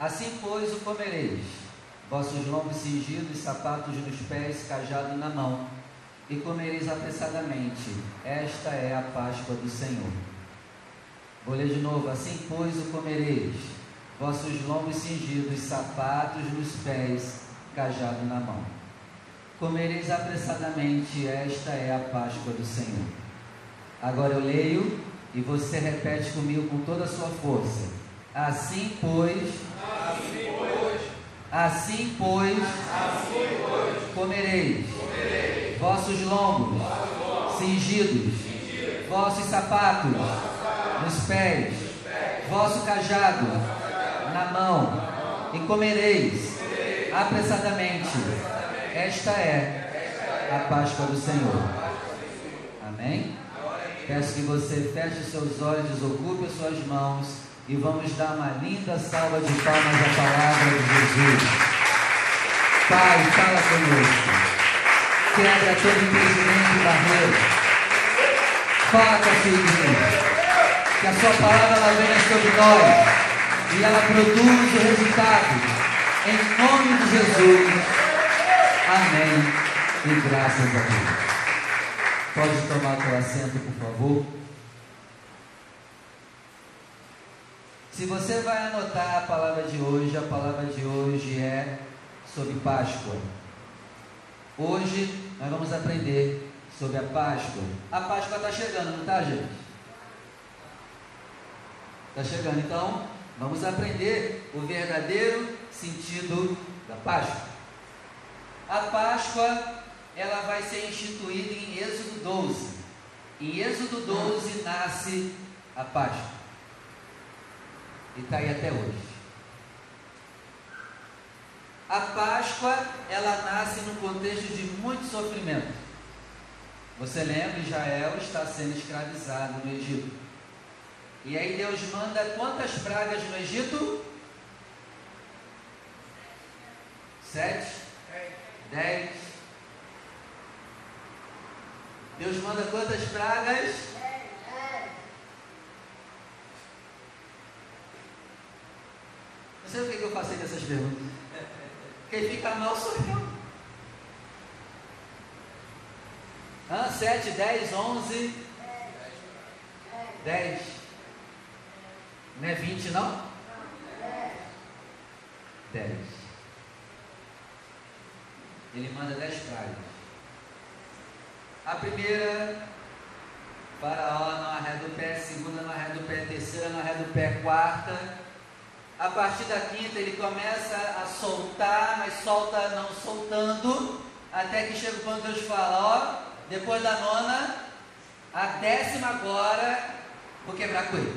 Assim, pois, o comereis, vossos lombos cingidos, sapatos nos pés, cajado na mão, e comereis apressadamente. Esta é a Páscoa do Senhor. Vou ler de novo. Assim, pois, o comereis, vossos lombos cingidos, sapatos nos pés, cajado na mão. Comereis apressadamente, esta é a Páscoa do Senhor. Agora eu leio e você repete comigo com toda a sua força. Assim, pois, assim, pois, assim, pois, assim, pois comereis, comereis vossos lombos, cingidos, vossos sapatos, nos pés, vosso cajado, na mão, e comereis apressadamente. Esta é a Páscoa do Senhor. Amém? Peço que você feche seus olhos, desocupe as suas mãos e vamos dar uma linda salva de palmas à palavra de Jesus. Pai, fala conosco. Quebra todo impedimento e barreira. Fala com a sua. Que a sua palavra ela venha sobre nós e ela produz o resultado. Em nome de Jesus. Amém. E graças a Deus. Pode tomar seu assento, por favor. Se você vai anotar a palavra de hoje, a palavra de hoje é sobre Páscoa. Hoje nós vamos aprender sobre a Páscoa. A Páscoa está chegando, não está, gente? Está chegando, então vamos aprender o verdadeiro sentido da Páscoa. A Páscoa ela vai ser instituída em Êxodo 12. Em Êxodo 12 nasce a Páscoa. E está aí até hoje. A Páscoa, ela nasce num contexto de muito sofrimento. Você lembra, Israel está sendo escravizado no Egito. E aí Deus manda quantas pragas no Egito? Sete? Dez? Deus manda quantas pragas? Não sei o que eu passei dessas perguntas. Quem fica mal sou eu. Ah, 7, 10, 11, 10. Não é 20 não? 10. Ele manda 10 pragas. A primeira, faraó não arreda o pé, segunda não arreda o pé, terceira não arreda o pé, quarta. A partir da quinta ele começa a soltar, mas solta não soltando, até que chega quando Deus fala, ó, depois da nona, a décima agora, vou quebrar coelho.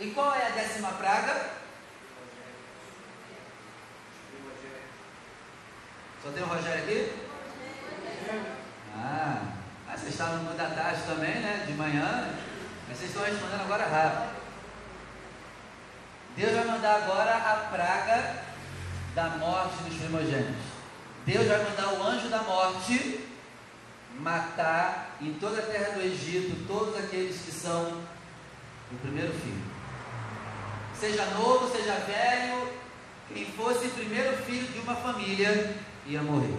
E qual é a décima praga? Só tem o Rogério aqui? Ah, ah vocês estavam no da tarde também, né? De manhã. Mas vocês estão respondendo agora rápido. Deus vai mandar agora a praga da morte dos primogênitos. Deus vai mandar o anjo da morte matar em toda a terra do Egito todos aqueles que são o primeiro filho. Seja novo, seja velho, quem fosse primeiro filho de uma família ia morrer.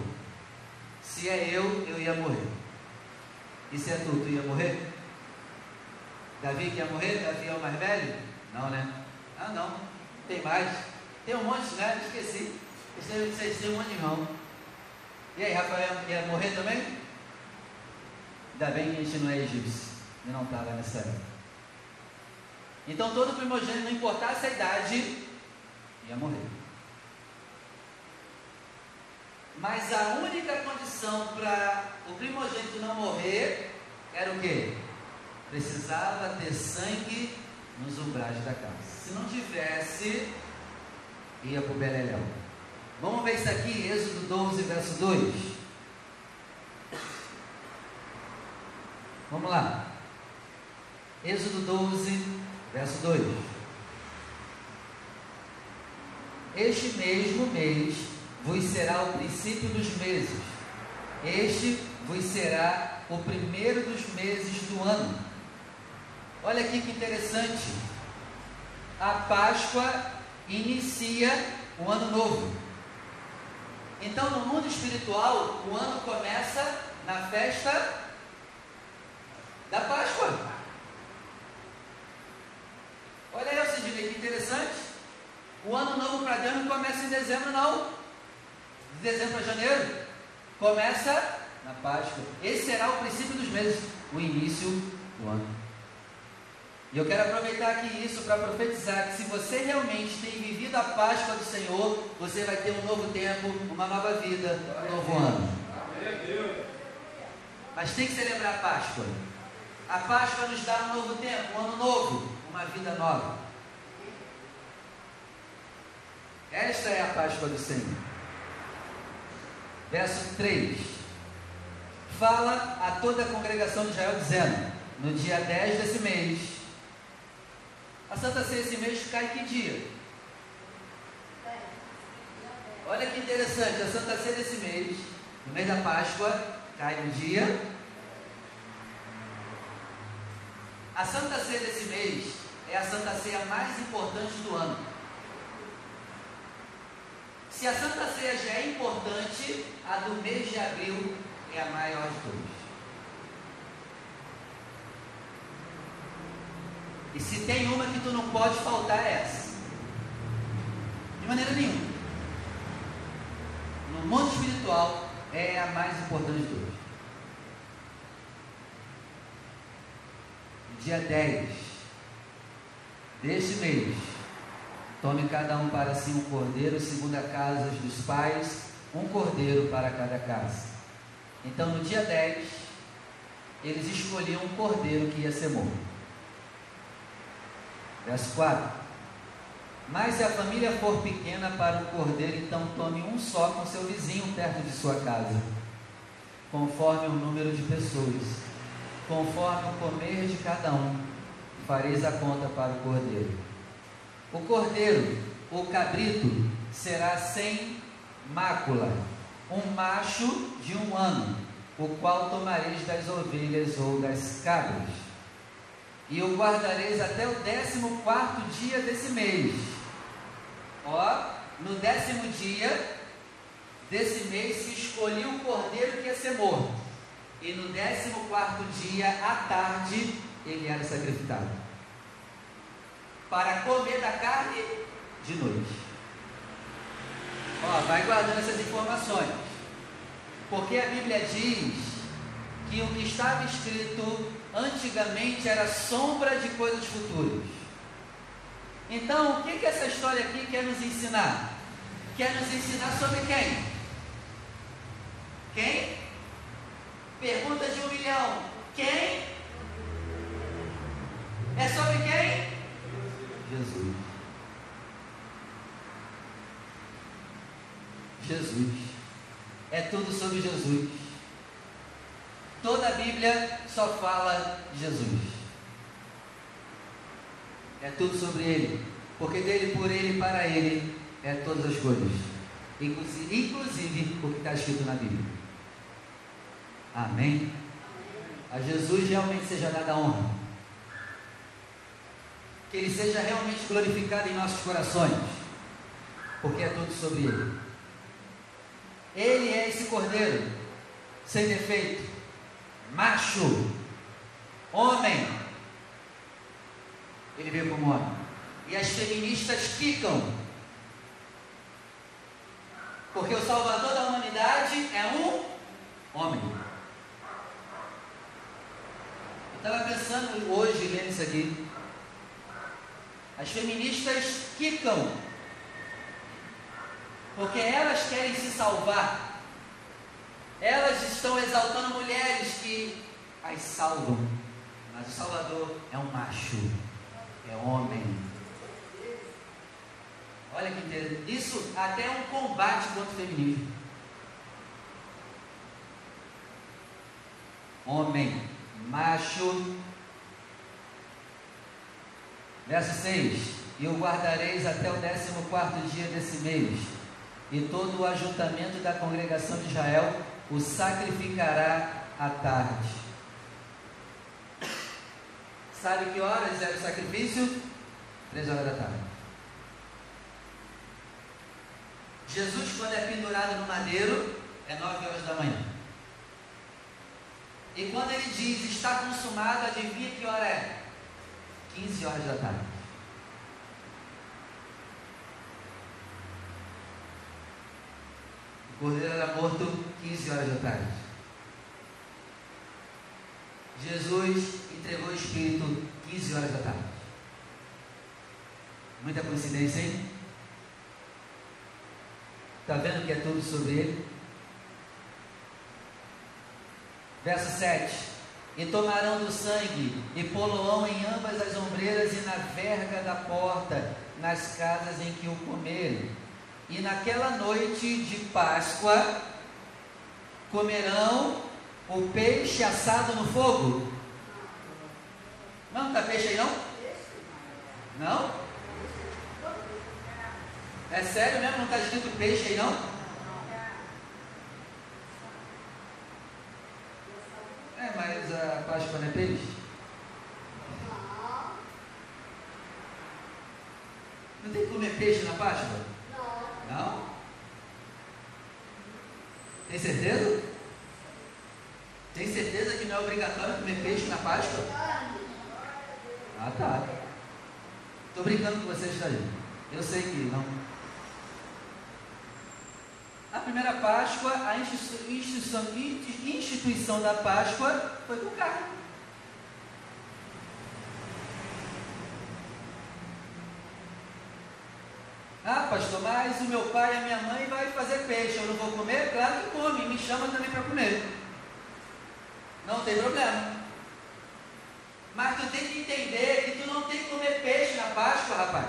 Se é eu, eu ia morrer. E se é tu, tu ia morrer? Davi que ia morrer? Davi é o mais velho? Não, né? Ah, não. Tem mais. Tem um monte, né? Esqueci. Vocês têm um monte de irmão. E aí, Rafael ia morrer também? Ainda bem que a gente não é egípcio. E não estava nessa época. Então, todo primogênito, não importasse a idade, ia morrer. Mas a única condição para o primogênito não morrer era o quê? Precisava ter sangue nos umbrais da casa. Se não tivesse, ia para o Beleléu. Vamos ver isso aqui, Êxodo 12, verso 2. Vamos lá. Êxodo 12, verso 2. Este mesmo mês vos será o princípio dos meses. Este vos será o primeiro dos meses do ano. Olha aqui que interessante. A Páscoa inicia o ano novo. Então, no mundo espiritual, o ano começa na festa da Páscoa. Olha aí, Sidney, que interessante. O ano novo para Deus não começa em dezembro, não. De dezembro a janeiro. Começa na Páscoa. Esse será o princípio dos meses, o início do ano. E eu quero aproveitar aqui isso para profetizar que se você realmente tem vivido a Páscoa do Senhor, você vai ter um novo tempo, uma nova vida, um novo ano. Mas tem que celebrar a Páscoa. A Páscoa nos dá um novo tempo, um ano novo, uma vida nova. Esta é a Páscoa do Senhor. Verso 3. Fala a toda a congregação de Israel, dizendo: No dia 10 desse mês, a Santa Ceia esse mês cai que dia? Olha que interessante, a Santa Ceia desse mês, no mês da Páscoa, cai no dia. A Santa Ceia desse mês é a Santa Ceia mais importante do ano. Se a Santa Ceia já é importante, a do mês de abril é a maior de todas. E se tem uma que tu não pode faltar é essa. De maneira nenhuma. No mundo espiritual é a mais importante de todas. Dia 10 deste mês Tome cada um para si um cordeiro, segundo a casa dos pais, um cordeiro para cada casa. Então, no dia 10, eles escolhiam um cordeiro que ia ser morto. Verso 4. Mas se a família for pequena para um cordeiro, então tome um só com seu vizinho perto de sua casa, conforme o número de pessoas, conforme o comer de cada um, fareis a conta para o cordeiro. O cordeiro, o cabrito, será sem mácula, um macho de um ano, o qual tomareis das ovelhas ou das cabras, e o guardareis até o décimo quarto dia desse mês. Ó, no décimo dia desse mês se escolheu o cordeiro que ia ser morto, e no décimo quarto dia, à tarde, ele era sacrificado para comer da carne de noite. Ó, vai guardando essas informações. Porque a Bíblia diz que o que estava escrito antigamente era sombra de coisas futuras. Então, o que, que essa história aqui quer nos ensinar? Quer nos ensinar sobre quem? Quem? Pergunta de um milhão. Quem? É sobre quem? Jesus. Jesus. É tudo sobre Jesus. Toda a Bíblia só fala de Jesus. É tudo sobre Ele. Porque dele, por Ele para Ele é todas as coisas. Inclusive, inclusive o que está escrito na Bíblia. Amém? A Jesus realmente seja dada a honra que Ele seja realmente glorificado em nossos corações, porque é tudo sobre Ele. Ele é esse cordeiro, sem defeito, macho, homem. Ele veio como homem. E as feministas ficam, porque o Salvador da humanidade é um homem. Eu estava pensando hoje, lendo isso aqui, as feministas quicam, porque elas querem se salvar. Elas estão exaltando mulheres que as salvam, mas o Salvador é um macho, é homem. Olha que interessante. Isso até é um combate contra o feminismo. Homem, macho, Verso 6: E o guardareis até o décimo quarto dia desse mês, e todo o ajuntamento da congregação de Israel o sacrificará à tarde. Sabe que horas era o sacrifício? Três horas da tarde. Jesus, quando é pendurado no madeiro, é nove horas da manhã. E quando ele diz está consumado, adivinha que hora é? 15 horas da tarde. O cordeiro era morto 15 horas da tarde. Jesus entregou o Espírito 15 horas da tarde. Muita coincidência, hein? Está vendo que é tudo sobre ele? Verso 7: E tomarão do sangue, e poloão em ambas as ombreiras e na verga da porta, nas casas em que o comerem. E naquela noite de Páscoa comerão o peixe assado no fogo. Não, está peixe aí não? Não? É sério mesmo? Não está escrito peixe aí não? É, mas a Páscoa não é peixe? Não tem que comer peixe na Páscoa? Não. Tem certeza? Tem certeza que não é obrigatório comer peixe na Páscoa? Ah, tá. Estou brincando com vocês daí. Eu sei que não. A primeira Páscoa, a instituição, instituição da Páscoa foi com carne. Ah, pastor, mas o meu pai e a minha mãe vai fazer peixe, eu não vou comer? Claro que come, me chama também para comer. Não tem problema. Mas tu tem que entender que tu não tem que comer peixe na Páscoa, rapaz.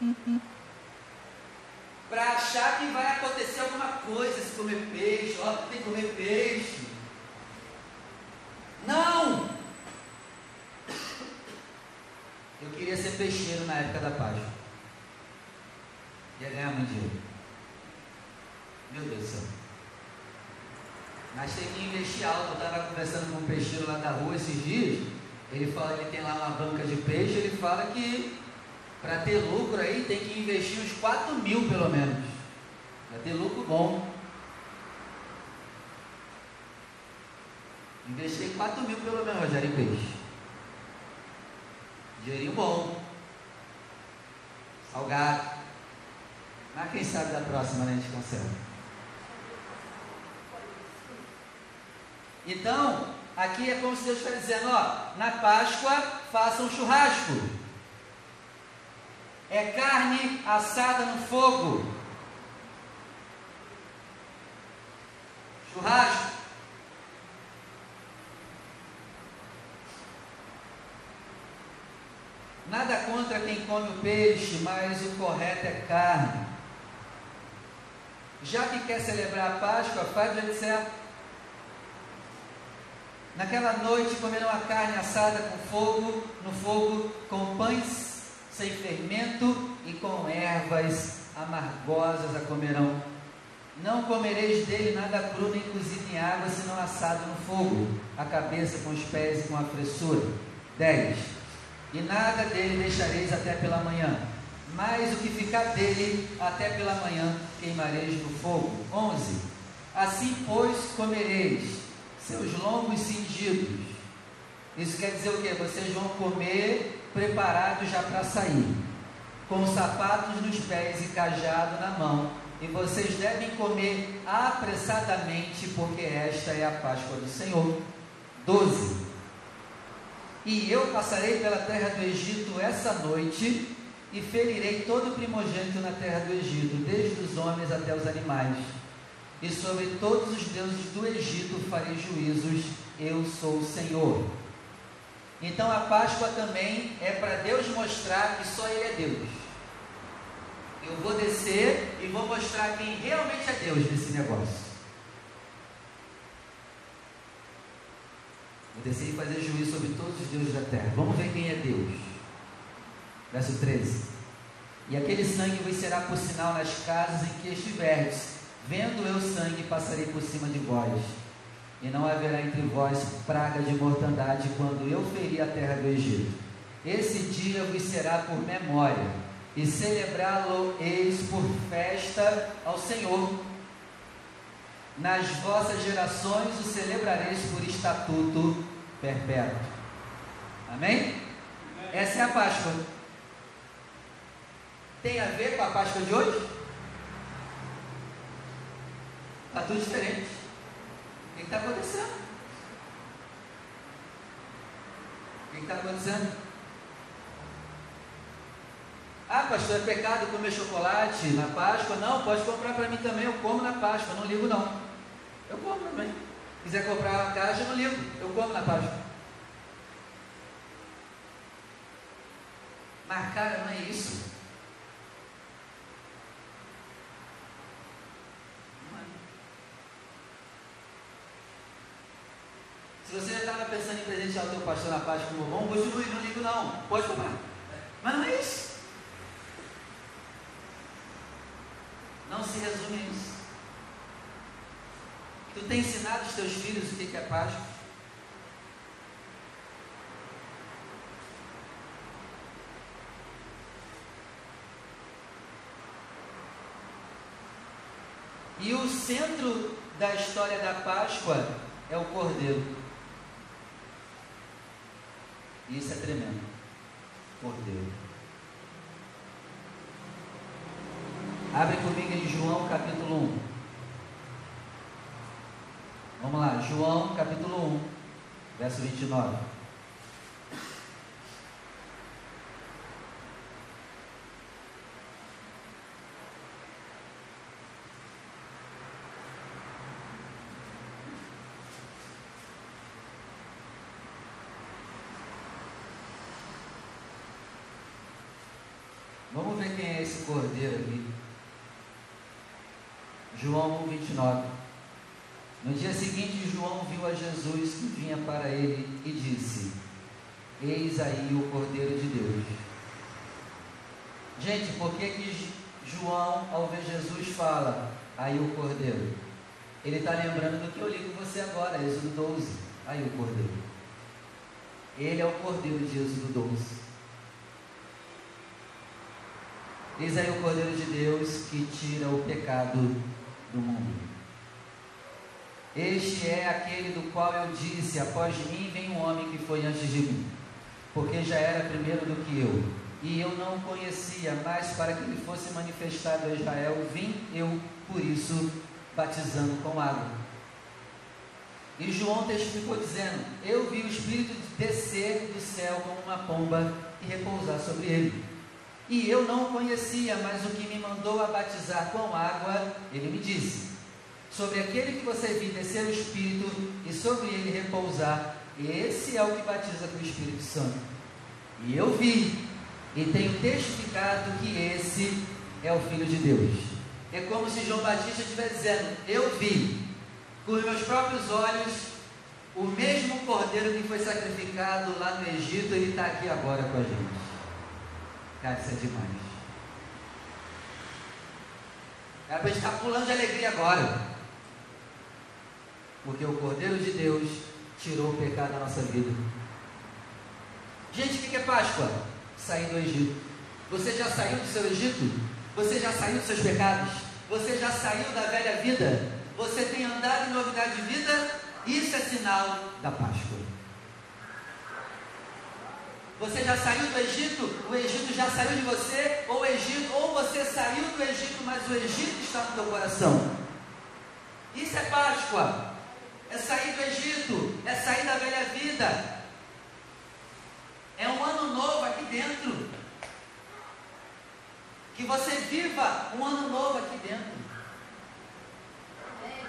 Uhum para achar que vai acontecer alguma coisa se comer peixe, ó, tem que comer peixe. Não! Eu queria ser peixeiro na época da Páscoa. Ia ganhar muito dinheiro. Meu Deus do céu. Mas tem que investir alto. Eu estava conversando com um peixeiro lá da rua esses dias. Ele fala que tem lá uma banca de peixe. Ele fala que para ter lucro aí tem que investir uns 4 mil pelo menos. Para ter lucro bom. Investi 4 mil pelo menos, Rogério, em peixe. Dinheirinho bom. Salgado. Mas quem sabe da próxima né, a gente consegue. Então, aqui é como se Deus está dizendo, ó, na Páscoa faça um churrasco é carne assada no fogo. Churrasco. Nada contra quem come o peixe, mas o correto é carne. Já que quer celebrar a Páscoa, faz jeito certo. Naquela noite comerão a carne assada com fogo, no fogo, com pães sem fermento e com ervas amargosas a comerão. Não comereis dele nada cru nem cozido em água, senão assado no fogo, a cabeça com os pés e com a fressura. 10. E nada dele deixareis até pela manhã, mas o que ficar dele até pela manhã queimareis no fogo. 11. Assim, pois, comereis seus lombos cingidos. Isso quer dizer o que? Vocês vão comer preparado já para sair, com sapatos nos pés e cajado na mão, e vocês devem comer apressadamente, porque esta é a Páscoa do Senhor. 12. E eu passarei pela terra do Egito essa noite, e ferirei todo o primogênito na terra do Egito, desde os homens até os animais. E sobre todos os deuses do Egito farei juízos, eu sou o Senhor. Então a Páscoa também é para Deus mostrar que só Ele é Deus. Eu vou descer e vou mostrar quem realmente é Deus nesse negócio. Vou descer e fazer juízo sobre todos os deuses da terra. Vamos ver quem é Deus. Verso 13. E aquele sangue vos será por sinal nas casas em que estiverdes. Vendo eu sangue, passarei por cima de vós e não haverá entre vós praga de mortandade quando eu ferir a terra do Egito. Esse dia vos será por memória, e celebrá-lo-eis por festa ao Senhor. Nas vossas gerações o celebrareis por estatuto perpétuo. Amém? Essa é a Páscoa. Tem a ver com a Páscoa de hoje? Está tudo diferente. O que está acontecendo? O que está acontecendo? Ah, pastor, é pecado comer chocolate na Páscoa? Não, pode comprar para mim também, eu como na Páscoa, não ligo não. Eu como também. Se quiser comprar uma caixa, eu não ligo, eu como na Páscoa. Mas cara, não é isso. Se você estava pensando em presentear o teu pastor na Páscoa como bom, continue, não ligo não. Pode comprar. Mas não é isso. Não se resume a isso. Tu tem ensinado os teus filhos o que é Páscoa? E o centro da história da Páscoa é o Cordeiro. Isso é tremendo. Cordeiro. Abre comigo em João capítulo 1. Vamos lá, João capítulo 1, verso 29. Vamos ver quem é cordeiro aqui. João 29. No dia seguinte, João viu a Jesus que vinha para ele e disse: Eis aí o Cordeiro de Deus. Gente, por que, que João, ao ver Jesus, fala aí o Cordeiro? Ele está lembrando do que eu li com você agora, Êxodo 12. Aí o Cordeiro. Ele é o Cordeiro de Êxodo 12. Eis aí o Cordeiro de Deus que tira o pecado do mundo. Este é aquele do qual eu disse: Após mim vem um homem que foi antes de mim, porque já era primeiro do que eu. E eu não o conhecia, mas para que ele fosse manifestado a Israel, vim eu, por isso, batizando com água. E João testificou dizendo: Eu vi o Espírito descer do céu como uma pomba e repousar sobre ele. E eu não o conhecia, mas o que me mandou a batizar com água, ele me disse: Sobre aquele que você viu descer o Espírito e sobre ele repousar, esse é o que batiza com o Espírito Santo. E eu vi e tenho testificado que esse é o Filho de Deus. É como se João Batista estivesse dizendo: Eu vi com meus próprios olhos o mesmo cordeiro que foi sacrificado lá no Egito, ele está aqui agora com a gente. É demais. Era para estar pulando de alegria agora. Porque o Cordeiro de Deus tirou o pecado da nossa vida. Gente, o que é Páscoa? Sair do Egito. Você já saiu do seu Egito? Você já saiu dos seus pecados? Você já saiu da velha vida? Você tem andado em novidade de vida? Isso é sinal da Páscoa. Você já saiu do Egito? O Egito já saiu de você? Ou, Egito, ou você saiu do Egito, mas o Egito está no teu coração? Isso é Páscoa. É sair do Egito. É sair da velha vida. É um ano novo aqui dentro. Que você viva um ano novo aqui dentro.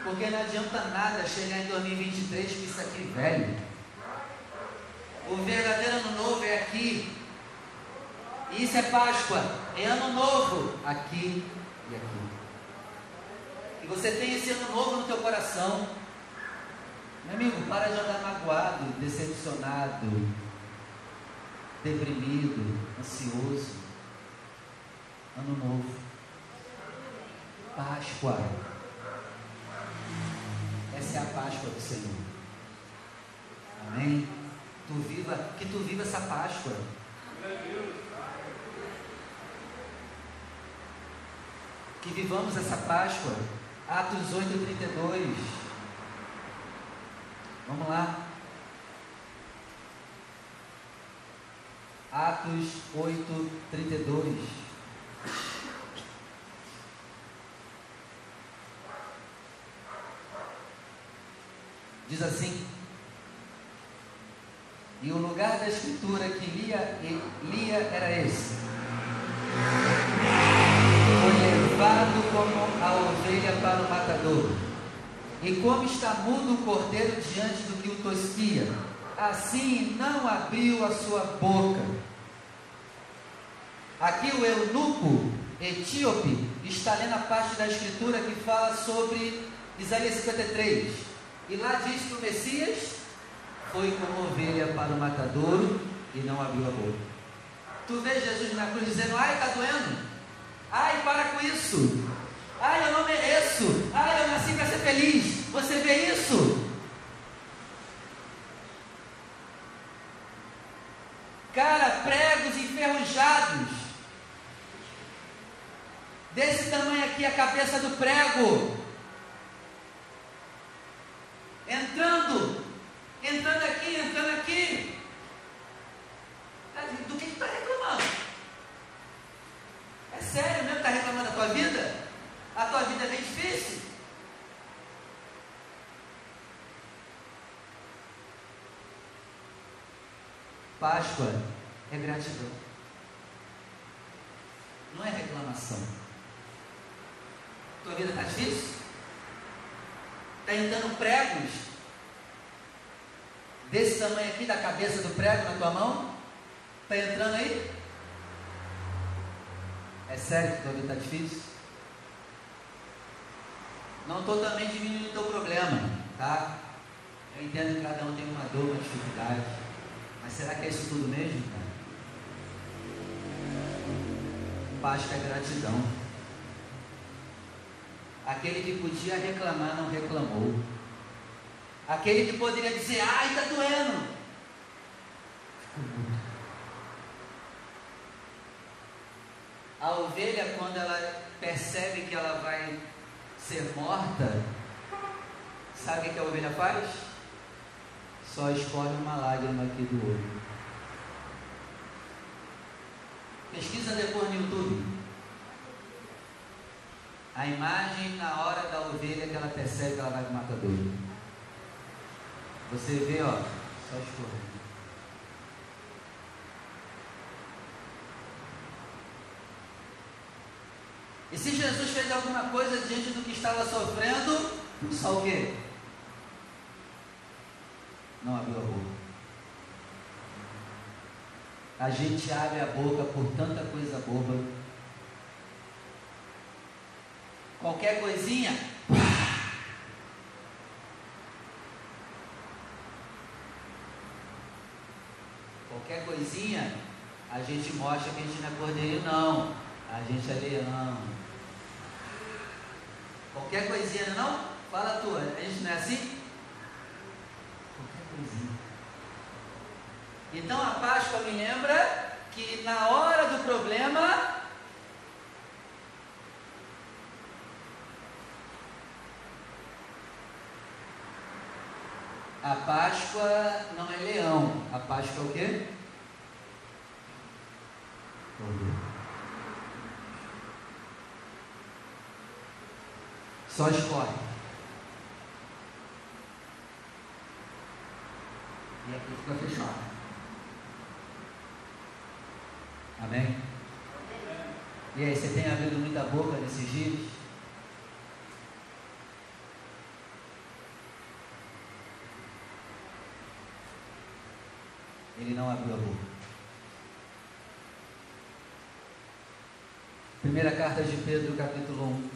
Porque não adianta nada chegar em 2023 com isso aqui velho. O verdadeiro ano novo é aqui. Isso é Páscoa. É ano novo aqui e aqui. E você tem esse ano novo no teu coração. Meu amigo, para de andar magoado, decepcionado, deprimido, ansioso. Ano novo. Páscoa. Essa é a Páscoa do Senhor. Amém? Tu viva, que tu viva essa Páscoa. Que vivamos essa Páscoa. Atos 8, 32. Vamos lá. Atos 8, 32. Diz assim: E o lugar da escritura que lia, lia era esse. Foi levado como a ovelha para o matador. E como está mudo o cordeiro diante do que o tosquia, assim não abriu a sua boca. Aqui o eunuco etíope está lendo a parte da escritura que fala sobre Isaías 53. E lá diz que o Messias foi como ovelha para o matadouro e não abriu a boca. Tu vês Jesus na cruz dizendo: Ai, está doendo. Ai, para com isso. Ai, eu não mereço. Ai, eu nasci para ser feliz. Você vê isso? Cara, pregos enferrujados. Desse tamanho aqui a cabeça do prego. Entrando, entrando aqui, entrando aqui. Do que está reclamando? É sério mesmo? Está reclamando da tua vida? A tua vida é bem difícil. Páscoa é gratidão. Não é reclamação. Tua vida está difícil? Está entrando pregos desse tamanho aqui da cabeça do prego na tua mão? Está entrando aí? É sério que tua vida está difícil? Não estou também diminuindo o teu problema, tá? Eu entendo que cada um tem uma dor, uma dificuldade. Mas será que é isso tudo mesmo, cara? Páscoa é gratidão. Aquele que podia reclamar não reclamou. Aquele que poderia dizer, ai, está doendo. A ovelha, quando ela percebe que ela vai ser morta, sabe o que a ovelha faz? Só escorre uma lágrima aqui do olho. Pesquisa depois no YouTube. A imagem na hora da ovelha que ela percebe que ela vai para o matadouro. Você vê, ó, só escorrendo. E se Jesus fez alguma coisa diante do que estava sofrendo, só o quê? Não abriu a boca. A gente abre a boca por tanta coisa boba. Qualquer coisinha. Qualquer coisinha, a gente mostra que a gente não é cordeiro, não. A gente é leão. Qualquer coisinha, não? Fala tu, a gente não é assim? Qualquer coisinha. Então a Páscoa me lembra que na hora do problema, a Páscoa não é leão, a Páscoa é o quê? Só escorre. E aqui fica fechado. Amém? E aí, você tem abrido muita boca nesses dias? Ele não abriu a boca. Primeira carta de Pedro, capítulo 1.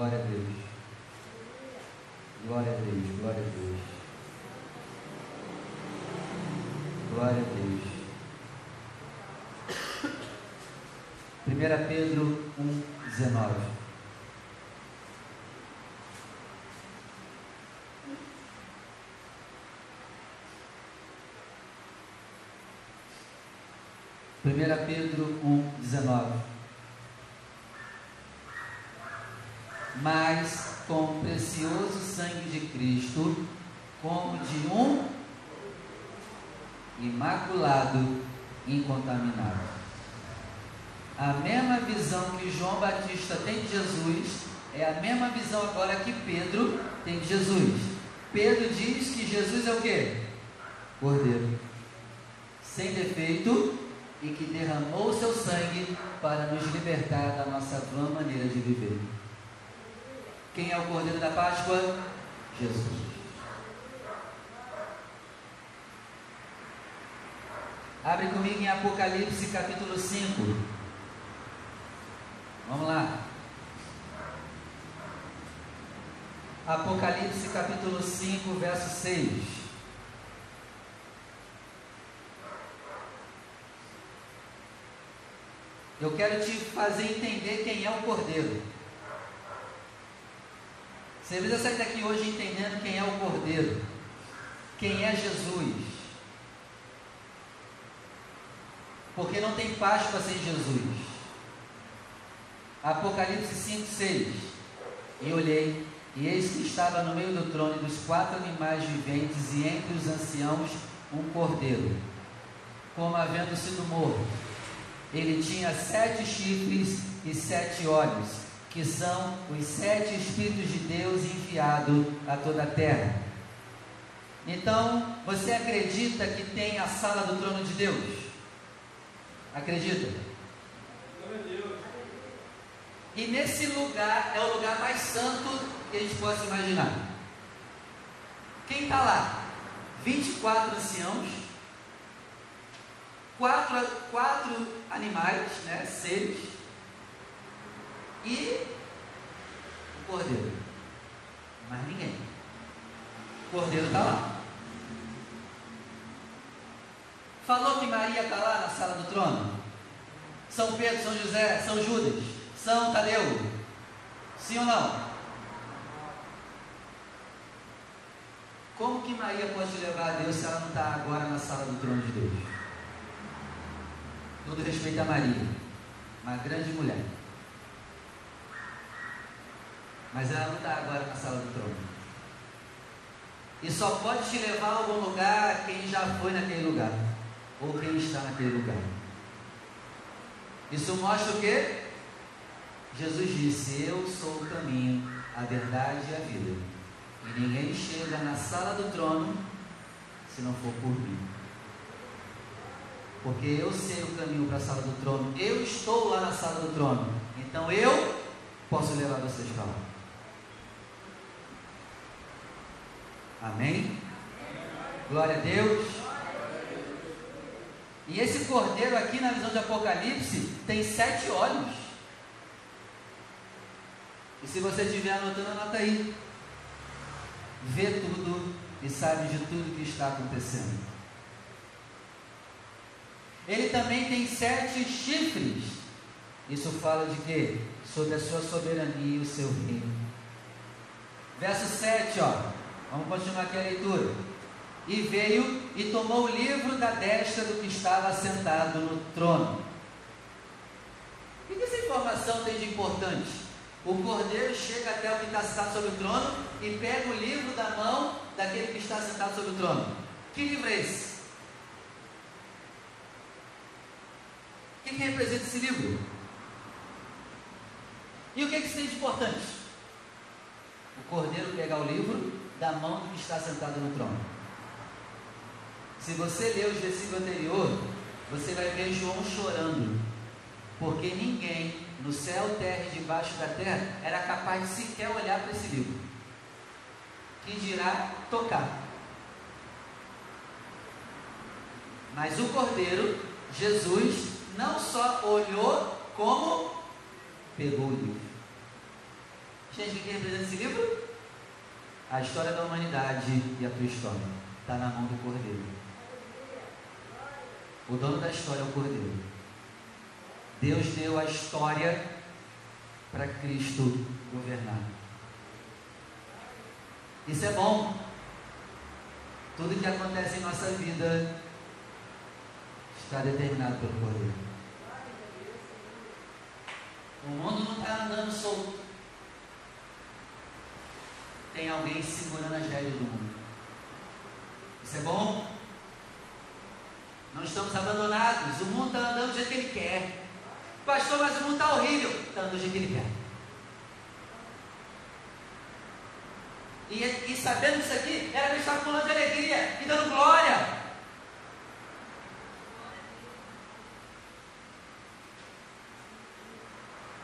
Glória a Deus. Glória a Deus, glória a Deus. Glória a Deus. 1 Pedro 1, 19. Primeira Pedro 1, 19. Com o precioso sangue de Cristo, como de um imaculado, incontaminado. A mesma visão que João Batista tem de Jesus é a mesma visão agora que Pedro tem de Jesus. Pedro diz que Jesus é o que? Cordeiro. Sem defeito e que derramou seu sangue para nos libertar da nossa vã maneira de viver. Quem é o Cordeiro da Páscoa? Jesus. Abre comigo em Apocalipse capítulo 5. Vamos lá. Apocalipse capítulo 5, verso 6. Eu quero te fazer entender quem é o Cordeiro. Você precisa sair daqui hoje entendendo quem é o Cordeiro, quem é Jesus. Porque não tem Páscoa sem Jesus. Apocalipse 5, 6. E olhei, e eis que estava no meio do trono dos quatro animais viventes, e entre os anciãos um cordeiro, como havendo sido morto ele tinha sete chifres e sete olhos, que são os sete Espíritos de Deus enviados a toda a terra. Então, você acredita que tem a sala do trono de Deus? Acredita? E nesse lugar é o lugar mais santo que a gente possa imaginar. Quem está lá? 24 anciãos, quatro, quatro animais, né, seres, e o cordeiro. Mas ninguém. O cordeiro está lá. Falou que Maria está lá na sala do trono? São Pedro, São José, São Judas, São Tadeu? Sim ou não? Como que Maria pode levar a Deus se ela não está agora na sala do trono de Deus? Todo respeito a Maria, uma grande mulher. Mas ela não está agora na sala do trono. E só pode te levar a algum lugar quem já foi naquele lugar. Ou quem está naquele lugar. Isso mostra o que? Jesus disse: Eu sou o caminho, a verdade e a vida. E ninguém chega na sala do trono se não for por mim porque eu sei o caminho para a sala do trono, eu estou lá na sala do trono, então eu posso levar vocês para lá. Amém? Glória a Deus. E esse cordeiro aqui na visão de Apocalipse tem sete olhos. E se você estiver anotando, anota aí. Vê tudo e sabe de tudo que está acontecendo. Ele também tem sete chifres. Isso fala de quê? Sobre a sua soberania e o seu reino. Verso 7, ó. Vamos continuar aqui a leitura. E veio e tomou o livro da destra do que estava sentado no trono. O que essa informação tem de importante? O cordeiro chega até o que está sentado sobre o trono e pega o livro da mão daquele que está sentado sobre o trono. Que livro é esse? que, que representa esse livro? E o que, que isso tem de importante? O cordeiro pegar o livro da mão do que está sentado no trono. Se você ler os versículos anteriores, você vai ver João chorando, porque ninguém no céu, terra e debaixo da terra era capaz de sequer olhar para esse livro. Que dirá tocar. Mas o Cordeiro, Jesus, não só olhou, como pegou o livro. Gente, o que representa esse livro? A história da humanidade e a tua história está na mão do Cordeiro. O dono da história é o Cordeiro. Deus deu a história para Cristo governar. Isso é bom. Tudo que acontece em nossa vida está determinado pelo Cordeiro. O mundo não está andando solto. Tem alguém segurando as rédeas do mundo. Isso é bom? Não estamos abandonados. O mundo está andando do jeito que ele quer. Pastor, mas o mundo está horrível. Está andando do jeito que ele quer. E, e sabendo disso aqui, era para estar pulando de alegria e dando glória.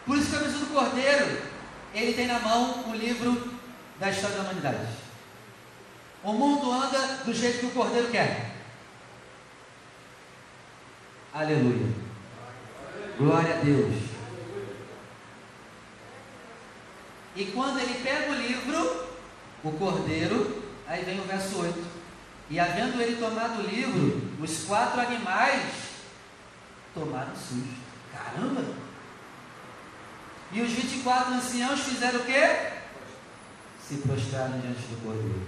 Por isso que a missão do Cordeiro, ele tem na mão o livro da história da humanidade. O mundo anda do jeito que o Cordeiro quer. Aleluia. Glória a Deus. E quando ele pega o livro, o Cordeiro, aí vem o verso 8. E havendo ele tomado o livro, os quatro animais tomaram susto. Caramba! E os 24 anciãos fizeram o quê? Se prostraram diante do Cordeiro.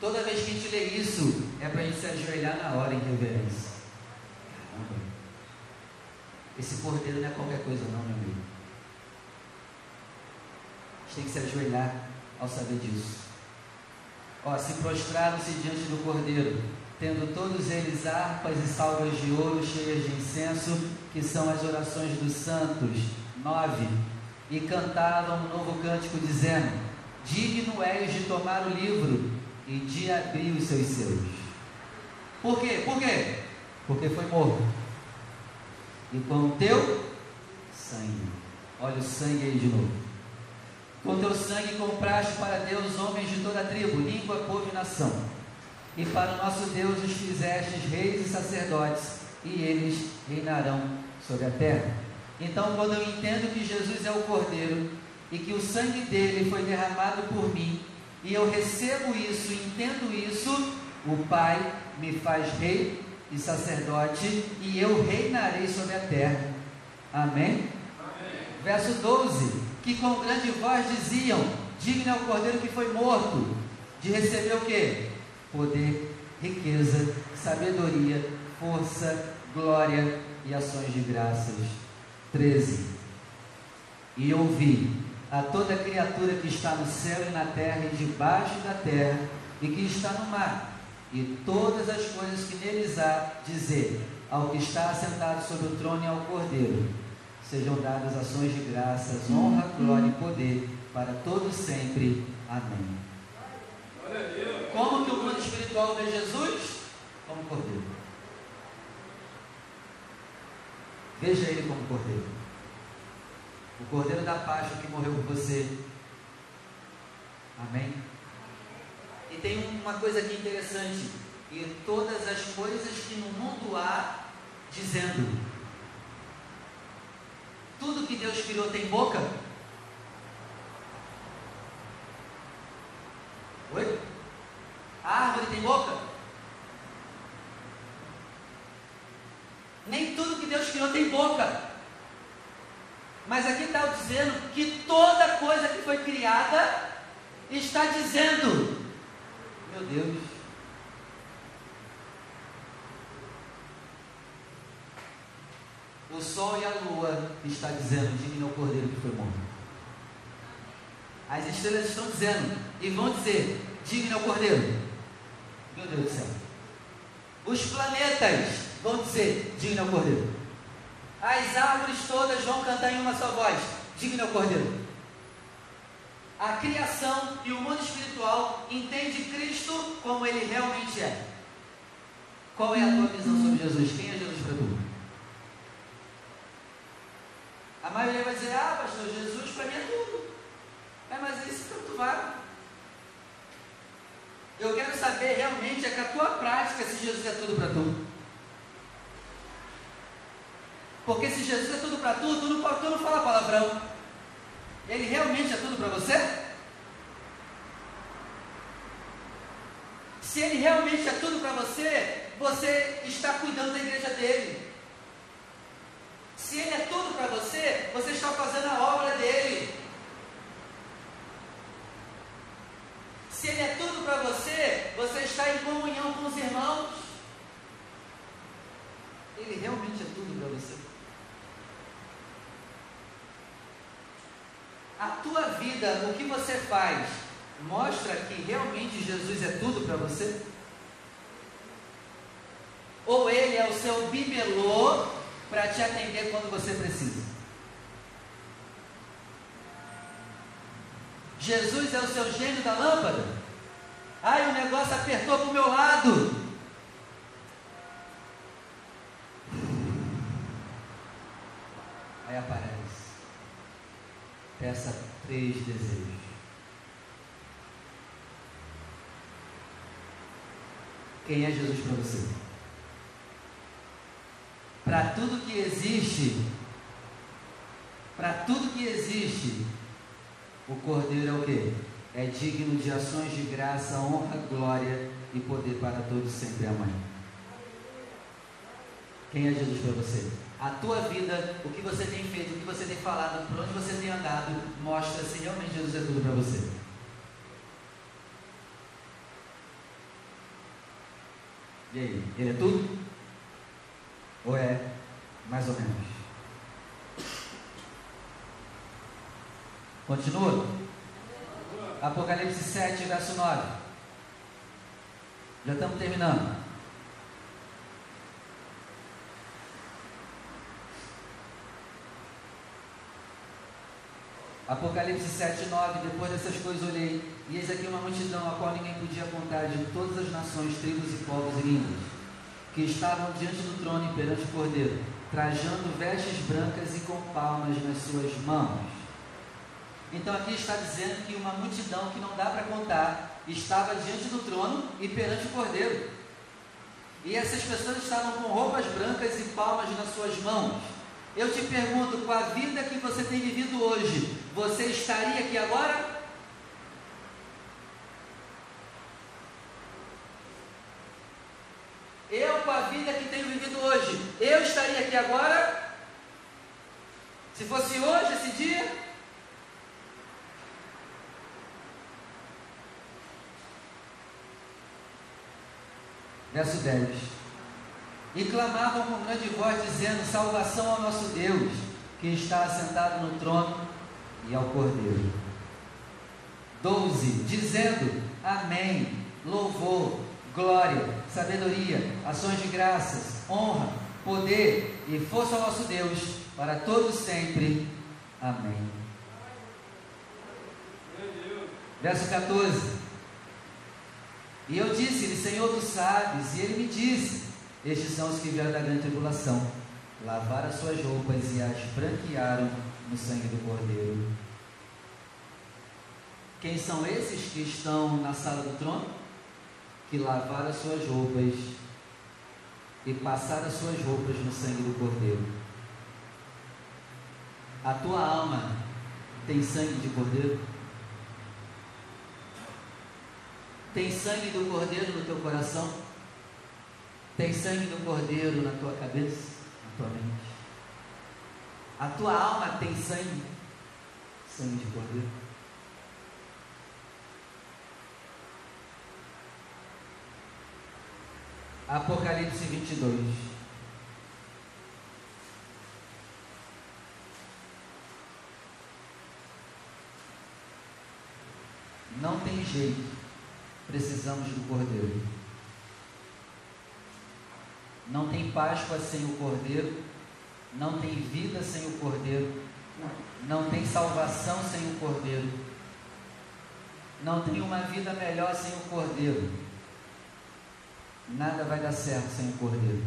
Toda vez que a gente lê isso, é para a gente se ajoelhar na hora em reverência. Caramba! Esse Cordeiro não é qualquer coisa, não, meu amigo. A gente tem que se ajoelhar ao saber disso. Ó, se prostraram-se diante do Cordeiro tendo todos eles harpas e salvas de ouro cheias de incenso, que são as orações dos santos. 9. E cantavam um novo cântico, dizendo: Digno és de tomar o livro e de abrir os seus selos. Por quê? Por quê? Porque foi morto. E com o teu sangue. Olha o sangue aí de novo. Com teu sangue compraste para Deus homens de toda tribo, língua, povo e nação e para o nosso Deus os fizestes reis e sacerdotes, e eles reinarão sobre a terra. Então, quando eu entendo que Jesus é o Cordeiro e que o sangue dele foi derramado por mim, e eu recebo isso, entendo isso, o Pai me faz rei e sacerdote, e eu reinarei sobre a terra. Amém? Amém. Verso 12: Que com grande voz diziam: Digno é o Cordeiro que foi morto, de receber o que? poder, riqueza, sabedoria, força, glória e ações de graças. 13. E ouvi a toda criatura que está no céu e na terra e debaixo da terra e que está no mar, e todas as coisas que neles há, dizer ao que está assentado sobre o trono e ao Cordeiro: sejam dadas ações de graças, honra, glória e poder para todos sempre. Amém. Como que o mundo espiritual vê Jesus? Como cordeiro. Veja ele como cordeiro. O cordeiro da Páscoa que morreu por você. Amém? E tem uma coisa aqui interessante. E todas as coisas que no mundo há, dizendo: tudo que Deus criou tem boca? Oi? A árvore tem boca? Nem tudo que Deus criou tem boca. Mas aqui está dizendo que toda coisa que foi criada está dizendo: Meu Deus. O sol e a lua está dizendo: Digno é o cordeiro que foi morto. As estrelas estão dizendo e vão dizer: Digno é o cordeiro. Meu Deus do céu. Os planetas vão dizer: Digno é o cordeiro. As árvores todas vão cantar em uma só voz: Digno é o cordeiro. A criação e o mundo espiritual entende Cristo como ele realmente é. Qual é a tua visão sobre Jesus? Quem é Jesus para tu? A maioria vai dizer: Ah, pastor, Jesus para mim é tudo. É, mas isso tanto vale. Eu quero saber realmente é com a tua prática se Jesus é tudo para tu. Porque se Jesus é tudo para tu, tu não, tu não fala palavrão. Ele realmente é tudo para você? Se ele realmente é tudo para você, você está cuidando da igreja dele. Se ele é tudo para você, você está fazendo a obra dele. Se Ele é tudo para você, você está em comunhão com os irmãos. Ele realmente é tudo para você? A tua vida, o que você faz, mostra que realmente Jesus é tudo para você? Ou ele é o seu bibelô para te atender quando você precisa? Jesus é o seu gênio da lâmpada? Ai, o negócio apertou para o meu lado. Aí aparece. Peça três desejos. Quem é Jesus para você? Para tudo que existe, para tudo que existe, o Cordeiro é o que? É digno de ações de graça, honra, glória e poder para todos sempre. Amém. Quem é Jesus para você? A tua vida, o que você tem feito, o que você tem falado, por onde você tem andado, mostra se realmente Jesus é tudo para você. E aí, ele é tudo? Ou é mais ou menos? Continua? Apocalipse 7, verso 9. Já estamos terminando. Apocalipse 7, 9, depois dessas coisas olhei, e eis aqui uma multidão a qual ninguém podia contar de todas as nações, tribos e povos e línguas, que estavam diante do trono e perante o Cordeiro, trajando vestes brancas e com palmas nas suas mãos. Então aqui está dizendo que uma multidão que não dá para contar estava diante do trono e perante o Cordeiro. E essas pessoas estavam com roupas brancas e palmas nas suas mãos. Eu te pergunto, com a vida que você tem vivido hoje, você estaria aqui agora? Eu, com a vida que tenho vivido hoje, eu estaria aqui agora? Se fosse hoje esse dia? Verso 10. E clamavam com grande voz, dizendo: Salvação ao nosso Deus, que está assentado no trono e ao Cordeiro. 12. Dizendo: Amém, louvor, glória, sabedoria, ações de graças, honra, poder e força ao nosso Deus, para todos sempre. Amém. Verso 14. E eu disse-lhe, Senhor, tu sabes. E ele me disse: Estes são os que vieram da grande tribulação, lavaram as suas roupas e as branquearam no sangue do Cordeiro. Quem são esses que estão na sala do trono? Que lavaram as suas roupas e passaram as suas roupas no sangue do Cordeiro. A tua alma tem sangue de Cordeiro? Tem sangue do Cordeiro no teu coração? Tem sangue do Cordeiro na tua cabeça, na tua mente? A tua alma tem sangue? Sangue de Cordeiro? Apocalipse 22. Não tem jeito, precisamos do Cordeiro. Não tem Páscoa sem o Cordeiro, não tem vida sem o Cordeiro, não tem salvação sem o Cordeiro, não tem uma vida melhor sem o Cordeiro. Nada vai dar certo sem o Cordeiro.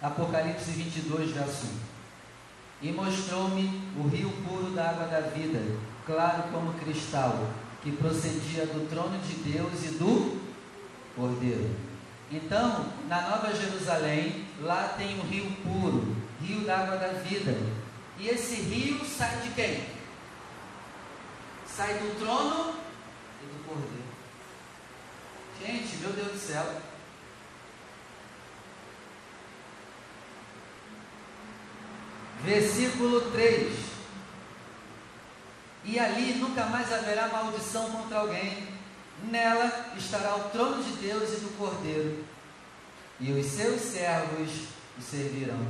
Apocalipse 22, verso 1. E mostrou-me o rio puro da água da vida, claro como cristal, que procedia do trono de Deus e do Cordeiro. Então, na Nova Jerusalém, lá tem o rio puro, rio da água da vida. E esse rio sai de quem? Sai do trono e do Cordeiro. Gente, meu Deus do céu. Versículo 3. E ali nunca mais haverá maldição contra alguém. Nela estará o trono de Deus e do Cordeiro. e os seus servos o servirão.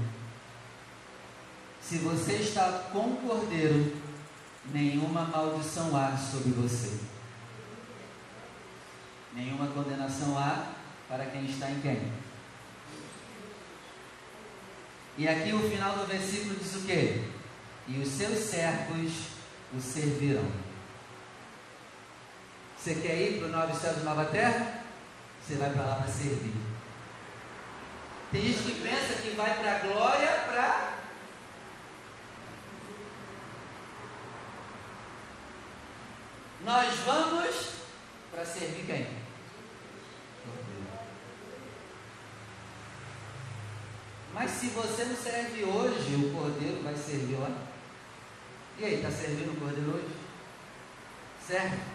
Se você está com o cordeiro, nenhuma maldição há sobre você. Nenhuma condenação há para quem está em quem? E aqui o final do versículo diz o quê? E os seus servos o servirão. Você quer ir para o novo céu e nova terra? Você vai para lá para servir. Tem gente que pensa que vai para a glória para. Nós vamos para servir quem? Mas se você não serve hoje, o cordeiro vai servir lá. E aí, está servindo o cordeiro hoje? Serve?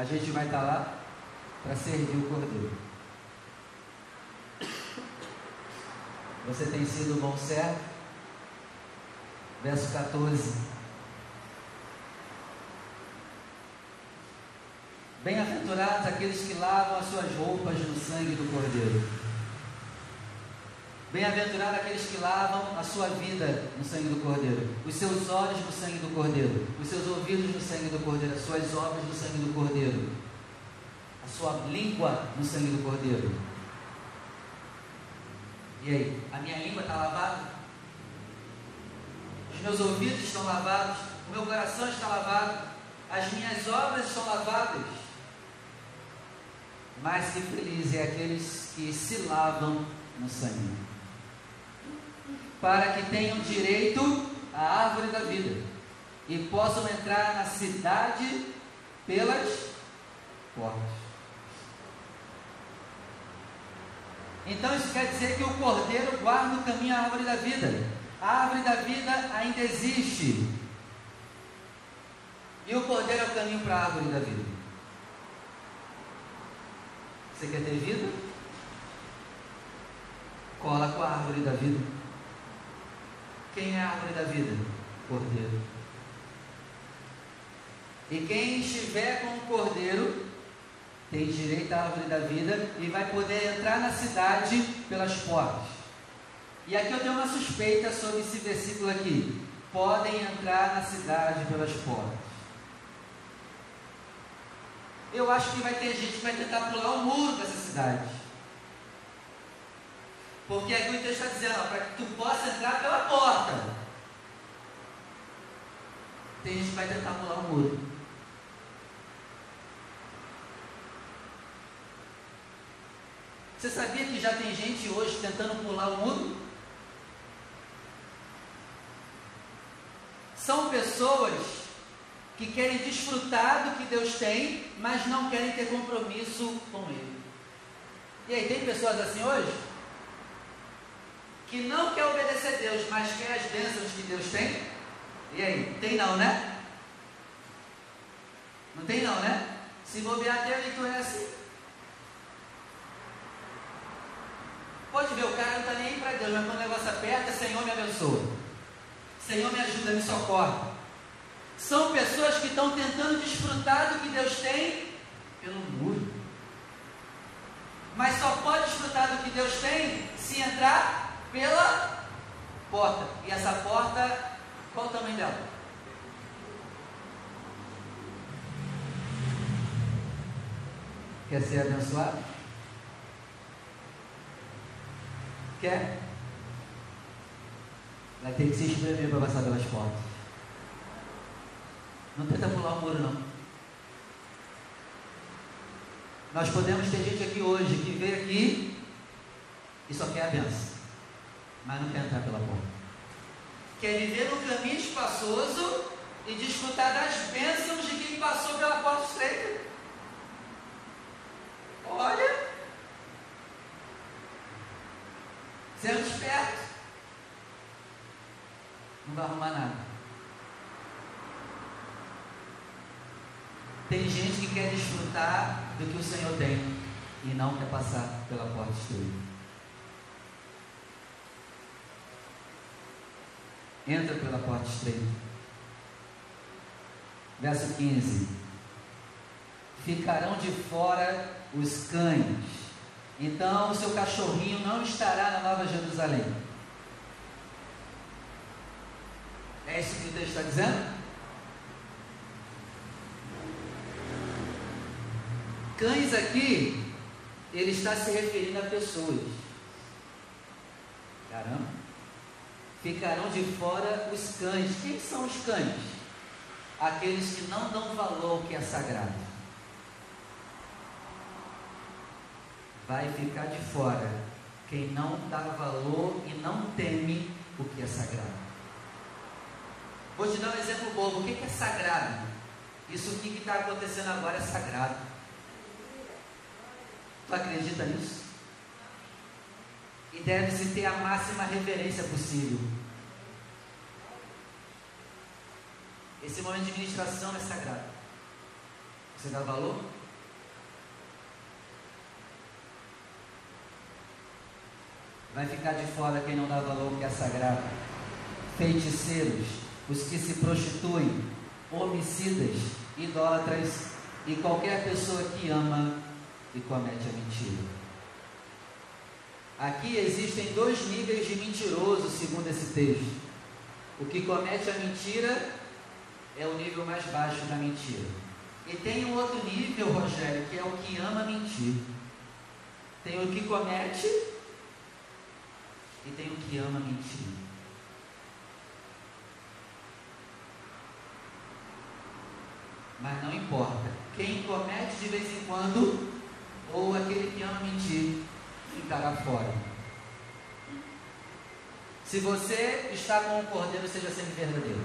A gente vai estar lá para servir o cordeiro. Você tem sido bom servo? Verso 14. Bem-aventurados aqueles que lavam as suas roupas no sangue do Cordeiro. Bem-aventurados aqueles que lavam a sua vida no sangue do Cordeiro, os seus olhos no sangue do Cordeiro, os seus ouvidos no sangue do Cordeiro, as suas obras no sangue do Cordeiro, a sua língua no sangue do Cordeiro. E aí, a minha língua está lavada? Os meus ouvidos estão lavados? O meu coração está lavado? As minhas obras estão lavadas? Mas que feliz é aqueles que se lavam no sangue, para que tenham direito à árvore da vida e possam entrar na cidade pelas portas. Então isso quer dizer que o cordeiro guarda o caminho à árvore da vida. A árvore da vida ainda existe. E o cordeiro é o caminho para a árvore da vida. Você quer ter vida? Cola com a árvore da vida. Quem é a árvore da vida? Cordeiro. E quem estiver com o cordeiro tem direito à árvore da vida e vai poder entrar na cidade pelas portas. E aqui eu tenho uma suspeita sobre esse versículo aqui. Podem entrar na cidade pelas portas. Eu acho que vai ter gente que vai tentar pular o muro dessa cidade. Porque aqui o texto está dizendo, para que tu possa entrar pela porta. Tem gente que vai tentar pular o muro. Você sabia que já tem gente hoje tentando pular o muro? São pessoas que querem desfrutar do que Deus tem, mas não querem ter compromisso com Ele. E aí, tem pessoas assim hoje? Que não quer obedecer a Deus, mas quer as bênçãos que Deus tem? E aí, tem não, né? Não tem não, né? Se bobear Deus, tu é assim. Pode ver, o cara não está nem aí para Deus, mas quando o negócio aperta, Senhor me abençoa. Senhor me ajuda, me socorre. São pessoas que estão tentando desfrutar do que Deus tem pelo muro. Mas só pode desfrutar do que Deus tem se entrar pela porta. E essa porta, qual o tamanho dela? Quer ser abençoado? Quer? Vai ter que se espremer para passar pelas portas. Não tenta pular o muro, não. Nós podemos ter gente aqui hoje que veio aqui e só quer a benção, mas não quer entrar pela porta. Quer viver no caminho espaçoso e desfrutar das bênçãos de quem passou pela porta estreita. Olha, sendo esperto, não vai arrumar nada. Tem gente que quer desfrutar do que o Senhor tem e não quer passar pela porta estreita. Entra pela porta estreita. Verso 15. ficarão de fora os cães. Então o seu cachorrinho não estará na Nova Jerusalém. É isso que o texto está dizendo? Cães aqui, ele está se referindo a pessoas. Caramba. Ficarão de fora os cães. Quem são os cães? Aqueles que não dão valor ao que é sagrado. Vai ficar de fora quem não dá valor e não teme o que é sagrado. Vou te dar um exemplo bobo. O que é sagrado? Isso aqui que está acontecendo agora é sagrado. Tu acredita nisso? E deve-se ter a máxima reverência possível. Esse momento de ministração é sagrado. Você dá valor? Vai ficar de fora quem não dá valor que é sagrado. Feiticeiros, os que se prostituem, homicidas, idólatras e qualquer pessoa que ama e comete a mentira. Aqui existem dois níveis de mentiroso, segundo esse texto. O que comete a mentira é o nível mais baixo da mentira. E tem um outro nível, Rogério, que é o que ama mentir. Tem o que comete e tem o que ama mentir. Mas não importa. Quem comete de vez em quando, ou aquele que ama mentir, ficará fora. Se você está com o cordeiro, seja sempre verdadeiro.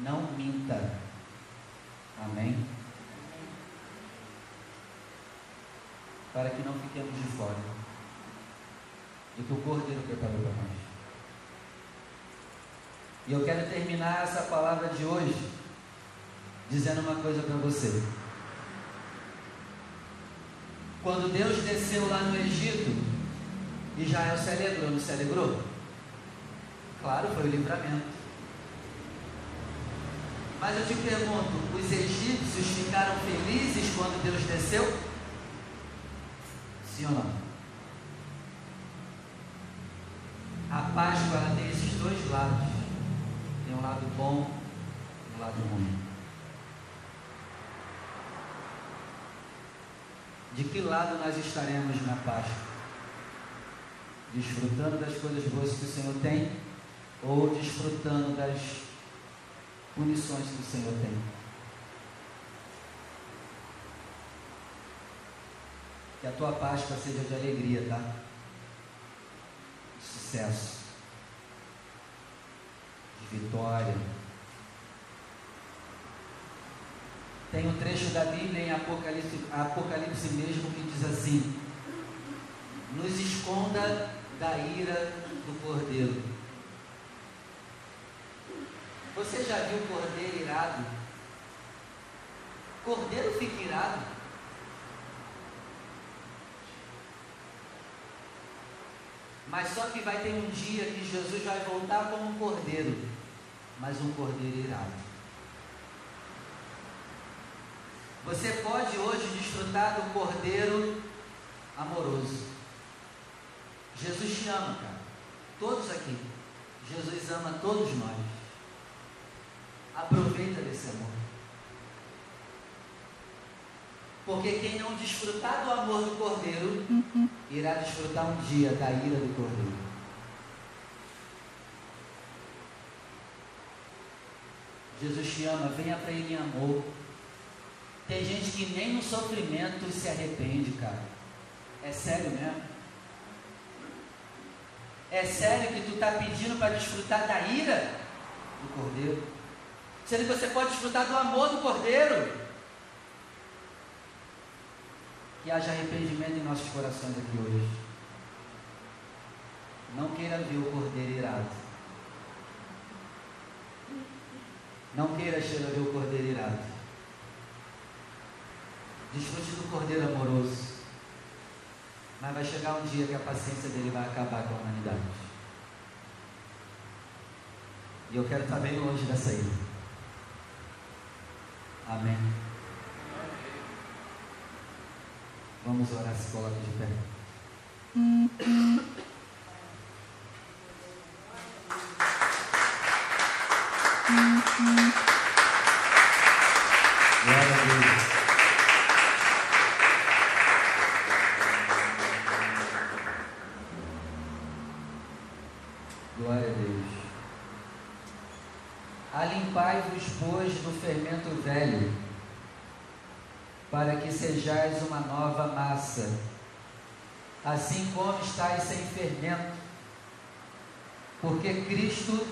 Não minta. Amém? Para que não fiquemos de fora do que o cordeiro preparou para nós. E eu quero terminar essa palavra de hoje dizendo uma coisa para você. Quando Deus desceu lá no Egito, Israel se alegrou, não se alegrou? Claro, foi o livramento. Mas eu te pergunto, os egípcios ficaram felizes quando Deus desceu? Sim ou não? A Páscoa tem esses dois lados. Tem um lado bom e um lado ruim. De que lado nós estaremos na Páscoa? Desfrutando das coisas boas que o Senhor tem ou desfrutando das punições que o Senhor tem? Que a tua Páscoa seja de alegria, tá? De sucesso, de vitória. Tem um trecho da Bíblia em Apocalipse, Apocalipse mesmo que diz assim: Nos esconda da ira do cordeiro. Você já viu cordeiro irado? Cordeiro fica irado. Mas só que vai ter um dia que Jesus vai voltar como um cordeiro, mas um cordeiro irado. Você pode hoje desfrutar do cordeiro amoroso. Jesus te ama, cara. Todos aqui. Jesus ama todos nós. Aproveita desse amor. Porque quem não desfrutar do amor do cordeiro, irá desfrutar um dia da ira do cordeiro. Jesus te ama, venha para Ele em amor. Tem gente que nem no sofrimento se arrepende, cara. É sério mesmo? É sério que tu está pedindo para desfrutar da ira do Cordeiro? Sendo que você pode desfrutar do amor do Cordeiro. Que haja arrependimento em nossos corações aqui hoje. Não queira ver o Cordeiro irado. Não queira, ver o Cordeiro irado. Desfrute do Cordeiro amoroso. Mas vai chegar um dia que a paciência dele vai acabar com a humanidade. E eu quero estar bem longe dessa ira. Amém. Vamos orar se coloca de pé. Glória a Deus. Glória a Deus. Alimpai-vos, pois, do fermento velho, para que sejais uma nova massa, assim como estáis sem fermento, porque Cristo,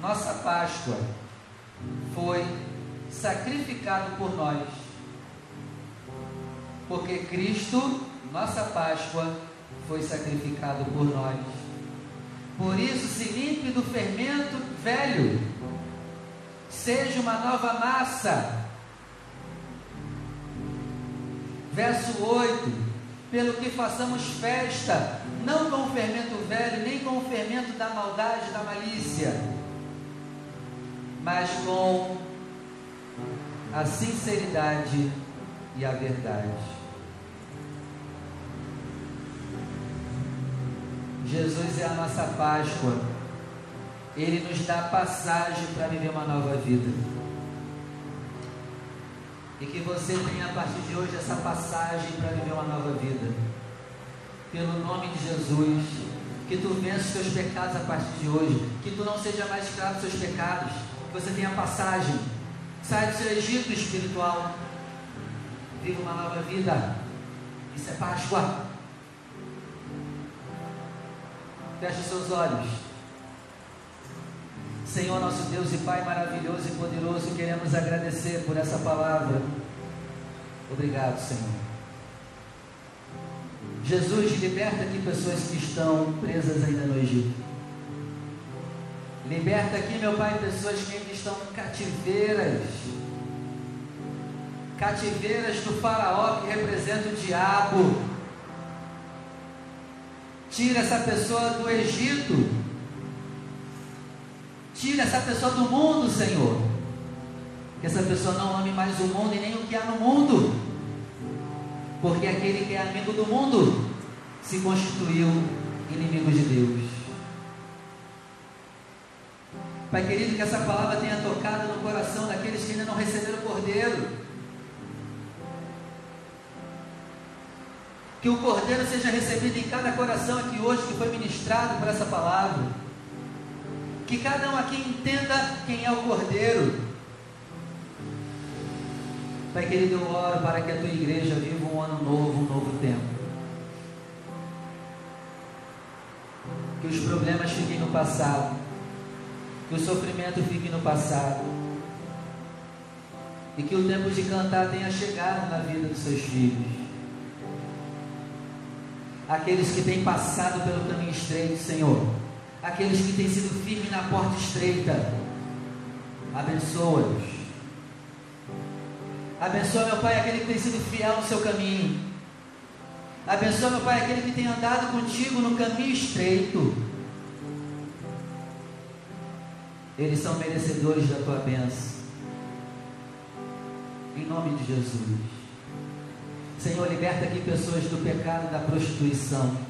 nossa Páscoa, foi sacrificado por nós. Porque Cristo, nossa Páscoa, foi sacrificado por nós. Por isso, se limpe do fermento velho, seja uma nova massa. Verso 8: Pelo que façamos festa, não com o fermento velho, nem com o fermento da maldade, da malícia, mas com a sinceridade e a verdade. Jesus é a nossa Páscoa. Ele nos dá passagem para viver uma nova vida. E que você tenha a partir de hoje essa passagem para viver uma nova vida. Pelo nome de Jesus. Que tu vença os teus pecados a partir de hoje. Que tu não seja mais escravo dos seus pecados. Que você tenha passagem. Sai do seu Egito espiritual. Viva uma nova vida. Isso é Páscoa. Feche seus olhos. Senhor nosso Deus e Pai maravilhoso e poderoso, queremos agradecer por essa palavra. Obrigado, Senhor. Jesus, liberta aqui pessoas que estão presas ainda no Egito. Liberta aqui, meu Pai, pessoas que ainda estão cativeiras. Cativeiras do Faraó que representa o diabo Tira essa pessoa do Egito. Tira essa pessoa do mundo, Senhor. Que essa pessoa não ame mais o mundo e nem o que há no mundo. Porque aquele que é amigo do mundo se constituiu inimigo de Deus. Pai querido, que essa palavra tenha tocado no coração daqueles que ainda não receberam o Cordeiro. Que o Cordeiro seja recebido em cada coração aqui hoje que foi ministrado por essa palavra. Que cada um aqui entenda quem é o Cordeiro. Pai querido, eu oro para que a tua igreja viva um ano novo, um novo tempo. Que os problemas fiquem no passado. Que o sofrimento fique no passado. E que o tempo de cantar tenha chegado na vida dos seus filhos aqueles que têm passado pelo caminho estreito, Senhor, aqueles que têm sido firmes na porta estreita, abençoa-os. Abençoa, meu Pai, aquele que tem sido fiel no seu caminho. Abençoa, meu Pai, aquele que tem andado contigo no caminho estreito. Eles são merecedores da tua bênção. Em nome de Jesus. Senhor, liberta aqui pessoas do pecado da prostituição.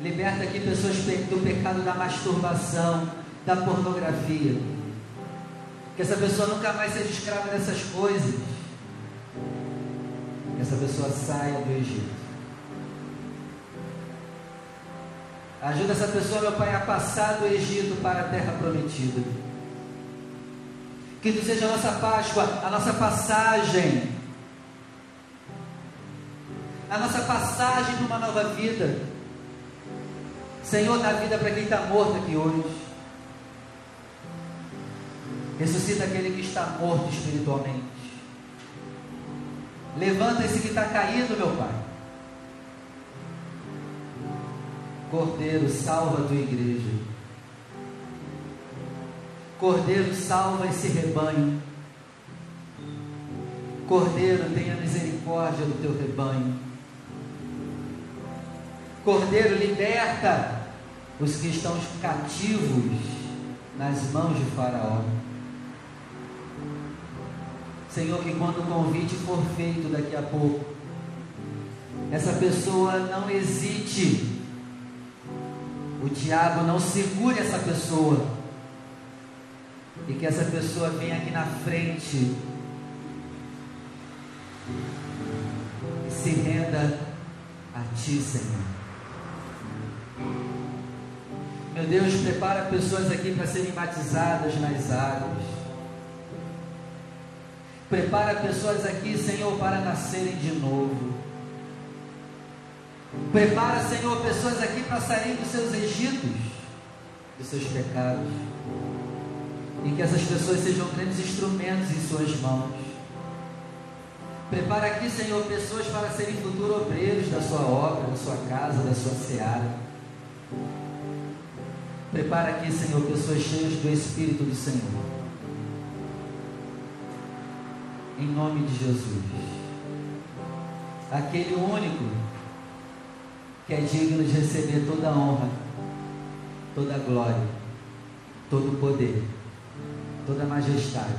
Liberta aqui pessoas do pecado da masturbação, da pornografia. Que essa pessoa nunca mais seja escrava dessas coisas. Que essa pessoa saia do Egito. Ajuda essa pessoa, meu Pai, a passar do Egito para a terra prometida. Que tu seja a nossa Páscoa, a nossa passagem a nossa passagem para uma nova vida. Senhor, dá vida para quem está morto aqui hoje. Ressuscita aquele que está morto espiritualmente. Levanta esse que está caído, meu Pai. Cordeiro, salva a tua igreja. Cordeiro, salva esse rebanho. Cordeiro, tenha misericórdia do teu rebanho. Cordeiro, liberta os que estão cativos nas mãos de Faraó. Senhor, que quando o convite for feito daqui a pouco, essa pessoa não hesite, o diabo não segure essa pessoa, e que essa pessoa venha aqui na frente e se renda a Ti, Senhor. Meu Deus, prepara pessoas aqui para serem batizadas nas águas. Prepara pessoas aqui, Senhor, para nascerem de novo. Prepara, Senhor, pessoas aqui para saírem dos seus egitos, dos seus pecados. E que essas pessoas sejam grandes instrumentos em Suas mãos. Prepara aqui, Senhor, pessoas para serem futuros obreiros da Sua obra, da Sua casa, da Sua seara. Prepara aqui, Senhor, pessoas cheias do Espírito do Senhor. Em nome de Jesus. Aquele único que é digno de receber toda a honra, toda a glória, todo o poder, toda a majestade,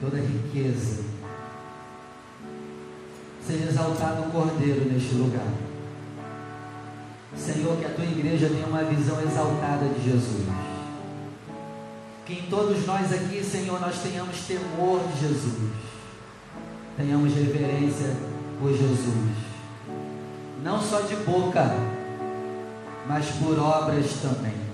toda a riqueza. Seja exaltado o Cordeiro neste lugar. Senhor, que a tua igreja tenha uma visão exaltada de Jesus. Que em todos nós aqui, Senhor, nós tenhamos temor de Jesus. Tenhamos reverência por Jesus. Não só de boca, mas por obras também.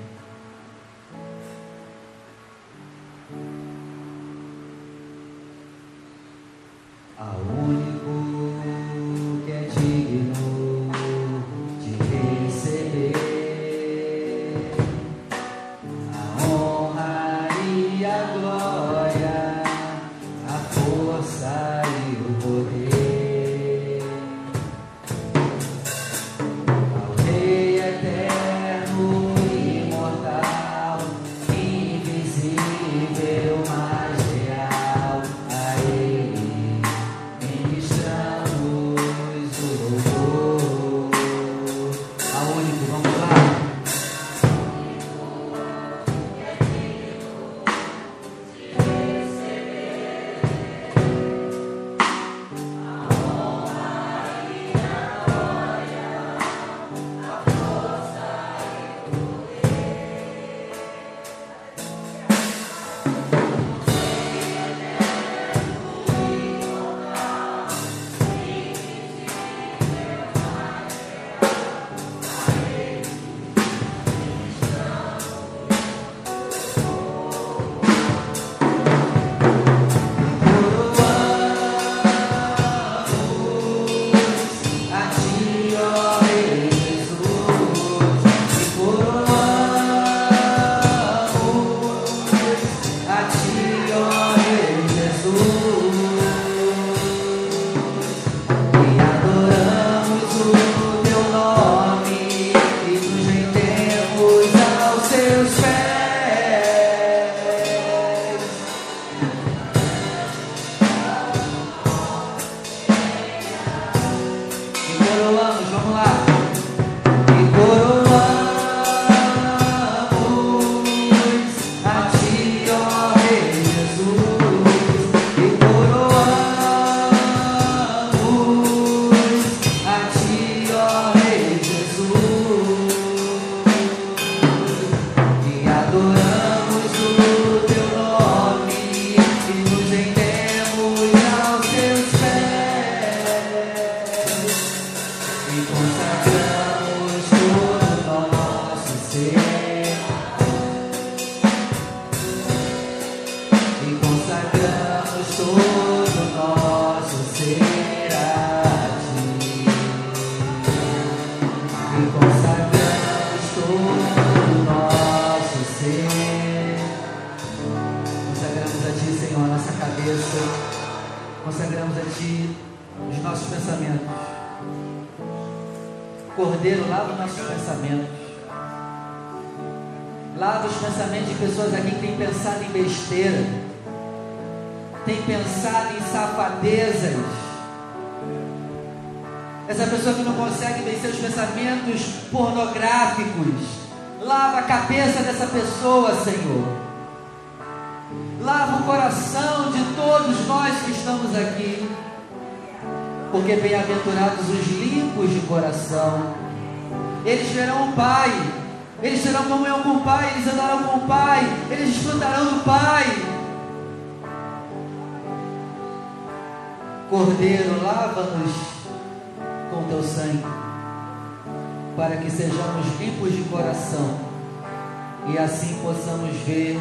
Possamos ver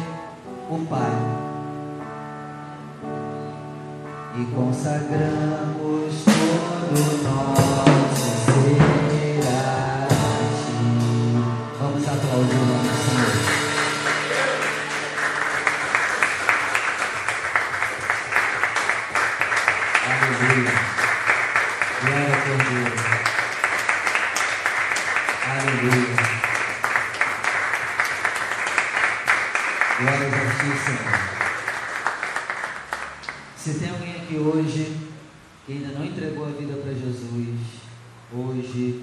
o Pai. E consagramos todo nosso ser a ti. Vamos aplaudir o nome do Senhor. Aleluia. Glória a Cordeiro. Aleluia. Glória a ti, Senhor. Se tem alguém aqui hoje que ainda não entregou a vida para Jesus, hoje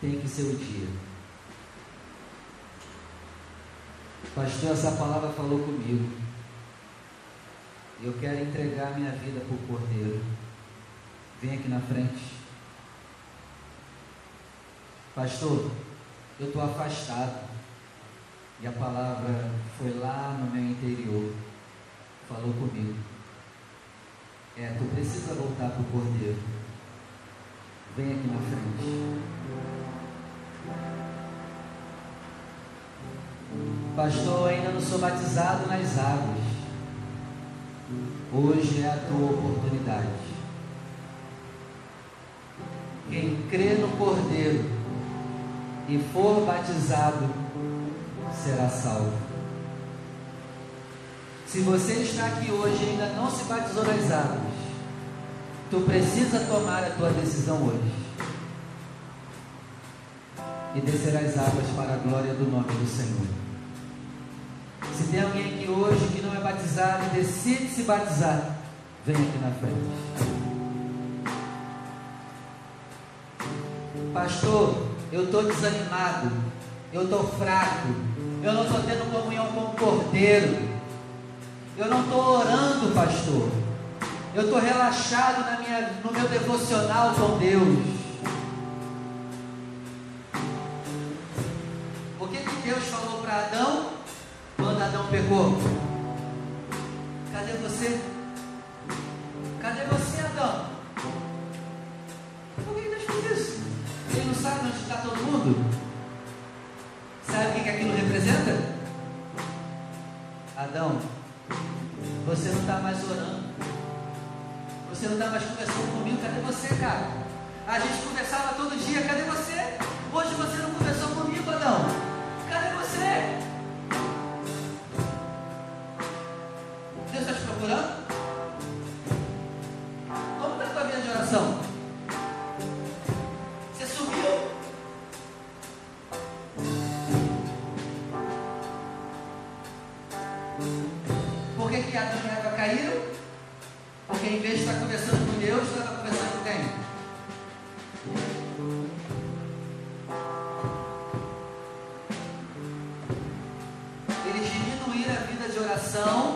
tem que ser o dia. Pastor, essa palavra falou comigo. Eu quero entregar minha vida para o Cordeiro. Vem aqui na frente. Pastor, eu estou afastado. E a palavra foi lá no meu interior. Falou comigo. É, tu precisa voltar para o Cordeiro. Vem aqui na frente. Pastor, ainda não sou batizado nas águas. Hoje é a tua oportunidade. Quem crê no Cordeiro e for batizado será salvo. Se você está aqui hoje e ainda não se batizou nas águas, tu precisa tomar a tua decisão hoje. E descer as águas para a glória do nome do Senhor. Se tem alguém aqui hoje que não é batizado decide se batizar, vem aqui na frente. Pastor, eu estou desanimado, eu estou fraco, eu não estou tendo comunhão com o Cordeiro, eu não estou orando, pastor, eu estou relaxado na minha, no meu devocional com Deus. O que, que Deus falou para Adão quando Adão pecou? Mais conversando comigo. Cadê você, cara? A gente conversava todo dia. Cadê você? Hoje você não conversou comigo, Adão. Cadê você? Deus está te procurando? Como está a tua vida de oração? Você subiu? Por que, que Adão e Eva caíram? Em vez de estar conversando com Deus, estava conversando com quem? Eles diminuíram a vida de oração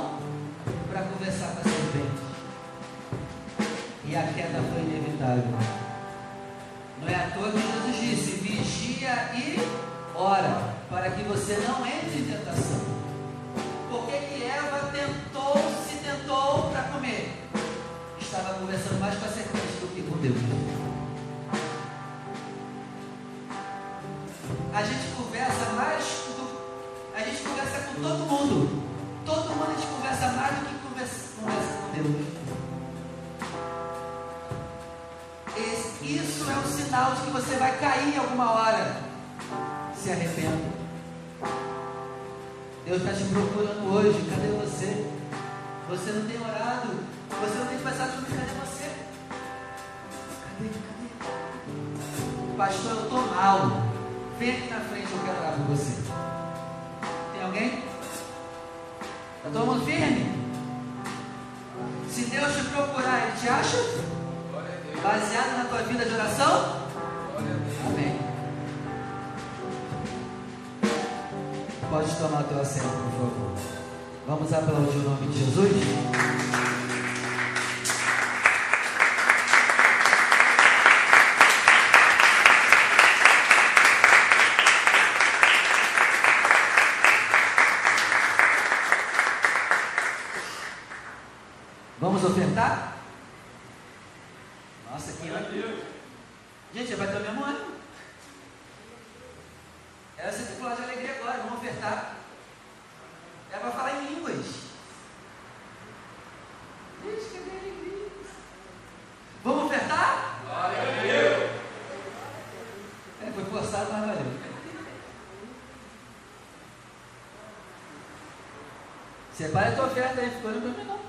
a tua oferta aí, ficou não.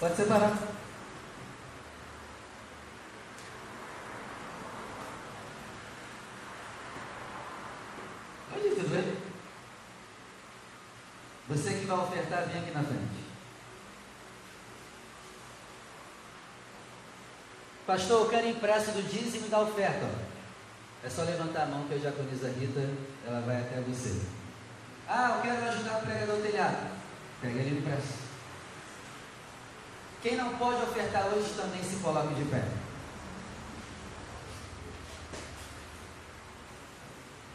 Pode separar. Pode ir, tudo bem? Você que vai ofertar, vem aqui na frente. Pastor, eu quero empréstimo do dízimo da oferta. É só levantar a mão que a Rita, ela vai até você. Ah, eu quero ajudar o pregador do telhado. Pega ele no. Quem não pode ofertar hoje também se coloque de pé.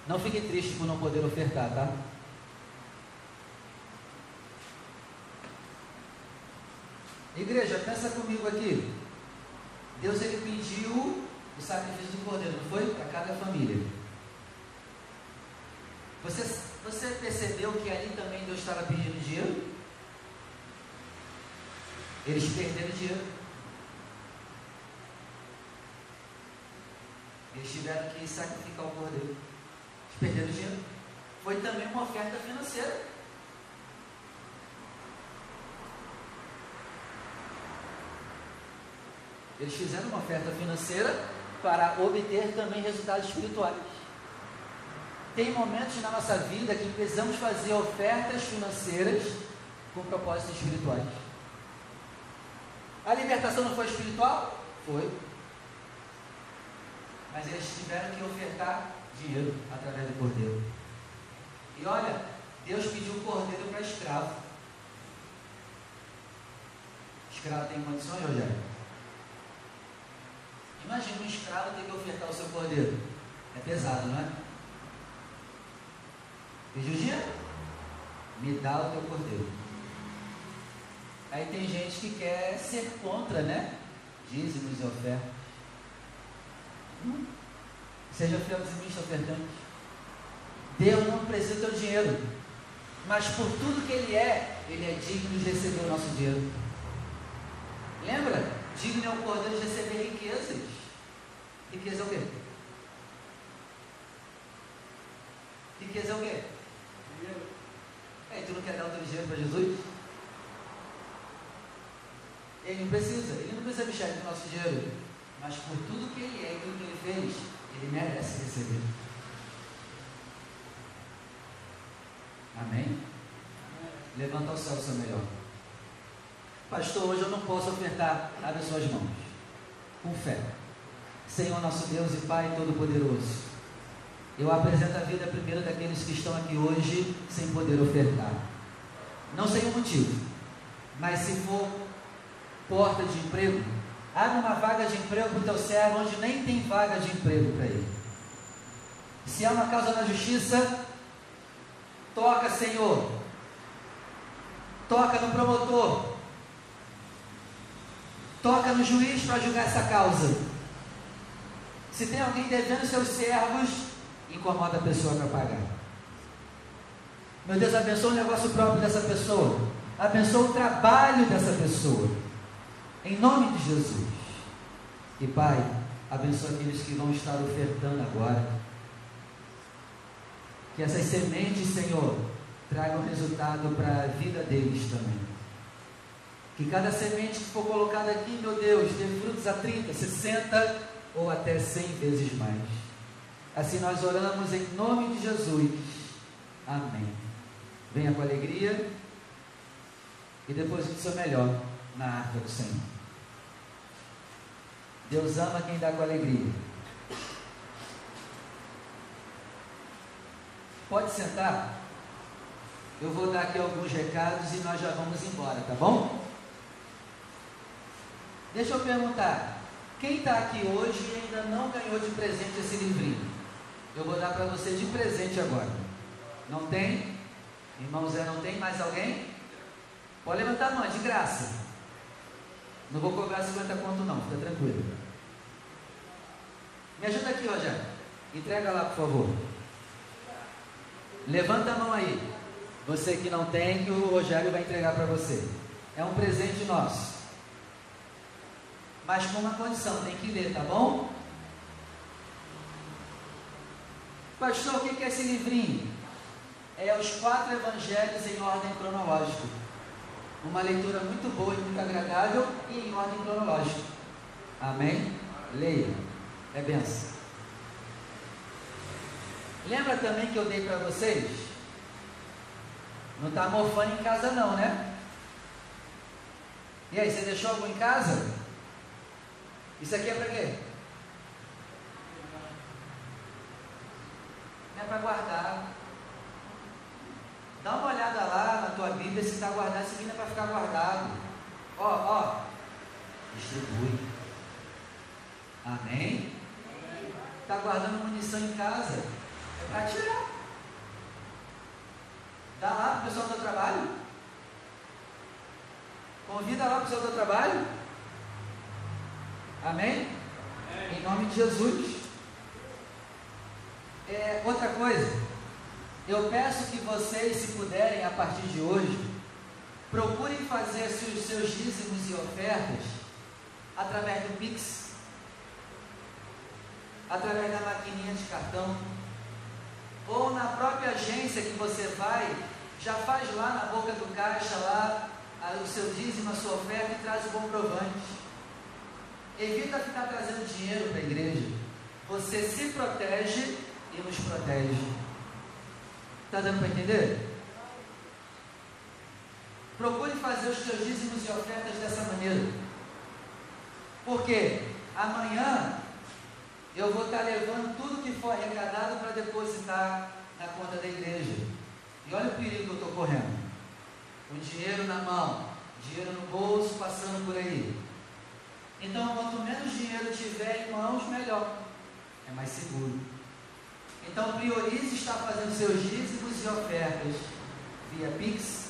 Não fique triste por não poder ofertar, tá? Igreja, pensa comigo aqui. Deus ele pediu o sacrifício do cordeiro, não foi? Para cada família. Você, você percebeu que ali também Deus estava pedindo dinheiro? Eles perderam dinheiro. Eles tiveram que sacrificar o cordeiro. Eles perderam dinheiro. Foi também uma oferta financeira. Eles fizeram uma oferta financeira para obter também resultados espirituais. Tem momentos na nossa vida que precisamos fazer ofertas financeiras com propósitos espirituais. A libertação não foi espiritual? Foi. Mas eles tiveram que ofertar dinheiro através do cordeiro. E olha, Deus pediu o cordeiro para escravo. Escravo tem condições, Rogério? Imagina um escravo ter que ofertar o seu cordeiro. É pesado, não é? Pediu dinheiro? Me dá o teu cordeiro. Aí tem gente que quer ser contra, né? Dízimos e ofertas. Hum. Seja fiel dizimista ofertante. Deus não precisa do teu dinheiro. Mas por tudo que Ele é, Ele é digno de receber o nosso dinheiro. Lembra? Digno é o cordeiro de receber riquezas. Riqueza é o quê? Riqueza é o quê? É, tu não quer dar o teu dinheiro para Jesus? Ele não precisa, ele não precisa mexer com o nosso dinheiro. Mas por tudo que ele é e tudo que ele fez, ele merece receber. Amém? Levanta ao céu o seu melhor. Pastor, hoje eu não posso ofertar. Abre suas mãos. Com fé. Senhor nosso Deus e Pai Todo-Poderoso. Eu apresento a vida primeiro daqueles que estão aqui hoje sem poder ofertar. Não sei o motivo, mas se for porta de emprego, abre uma vaga de emprego para o teu servo onde nem tem vaga de emprego para ele. Se há uma causa na justiça, toca, Senhor. Toca no promotor. Toca no juiz para julgar essa causa. Se tem alguém devendo seus servos, incomoda a pessoa para pagar. Meu Deus, abençoa o negócio próprio dessa pessoa. Abençoa o trabalho dessa pessoa. Em nome de Jesus. E Pai, abençoa aqueles que vão estar ofertando agora. Que essas sementes, Senhor, tragam resultado para a vida deles também. Que cada semente que for colocada aqui, meu Deus, dê frutos a 30, 60 ou até 100 vezes mais. Assim nós oramos em nome de Jesus. Amém. Venha com alegria e deposite o seu melhor na arca do Senhor. Deus ama quem dá com alegria. Pode sentar. Eu vou dar aqui alguns recados e nós já vamos embora, tá bom? Deixa eu perguntar. Quem está aqui hoje e ainda não ganhou de presente esse livrinho? Eu vou dar para você de presente agora. Não tem? Irmão Zé, não tem mais alguém? Pode levantar a mão, é de graça. Não vou cobrar 50 conto não, fica tranquilo. Me ajuda aqui, Rogério. Entrega lá, por favor. Levanta a mão aí. Você que não tem, que o Rogério vai entregar para você. É um presente nosso mas com uma condição, tem que ler, tá bom? Pastor, o que é esse livrinho? É os quatro evangelhos em ordem cronológica. Uma leitura muito boa e muito agradável e em ordem cronológica. Amém? Leia. É benção. Lembra também que eu dei para vocês? Não está mofando em casa não, né? E aí, você deixou algo em casa? Isso aqui é para quê? É para guardar. Dá uma olhada lá na tua Bíblia se está guardado. Aqui não é para ficar guardado. Ó, ó. Distribui. Amém? Está guardando munição em casa. É para tirar. Dá lá para o pessoal do trabalho. Convida lá para o pessoal do trabalho. Amém? Em nome de Jesus. É, outra coisa, eu peço que vocês, se puderem, a partir de hoje, procurem fazer os seus dízimos e ofertas através do Pix, através da maquininha de cartão, ou na própria agência que você vai, já faz lá na boca do caixa lá o seu dízimo, a sua oferta e traz o comprovante. Evita ficar trazendo dinheiro para a igreja. Você se protege e nos protege. Está dando para entender? Procure fazer os seus dízimos e ofertas dessa maneira. Porque amanhã eu vou estar levando tudo que for arrecadado para depositar na conta da igreja. E olha o perigo que eu estou correndo. O dinheiro na mão, dinheiro no bolso, passando por aí. Então, quanto menos dinheiro tiver em mãos, melhor. É mais seguro. Então, priorize estar fazendo seus dízimos e ofertas via Pix,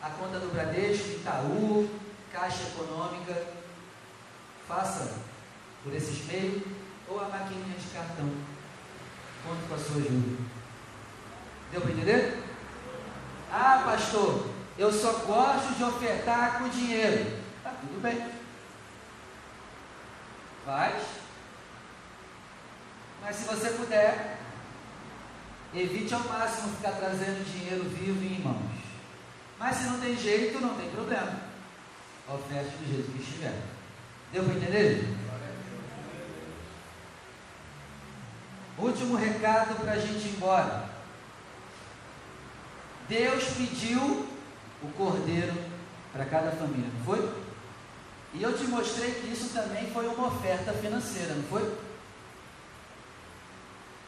a conta do Bradesco, Itaú, Caixa Econômica. Faça por esses meios ou a maquininha de cartão. Conto com a sua ajuda. Deu para entender? Ah, pastor, eu só gosto de ofertar com dinheiro. Tá tudo bem. Faz. Mas se você puder, evite ao máximo ficar trazendo dinheiro vivo em mãos. Mas se não tem jeito, não tem problema. Oferte do jeito que estiver. Deu para entender? Último recado para a gente ir embora. Deus pediu o cordeiro para cada família, não foi? E eu te mostrei que isso também foi uma oferta financeira, não foi?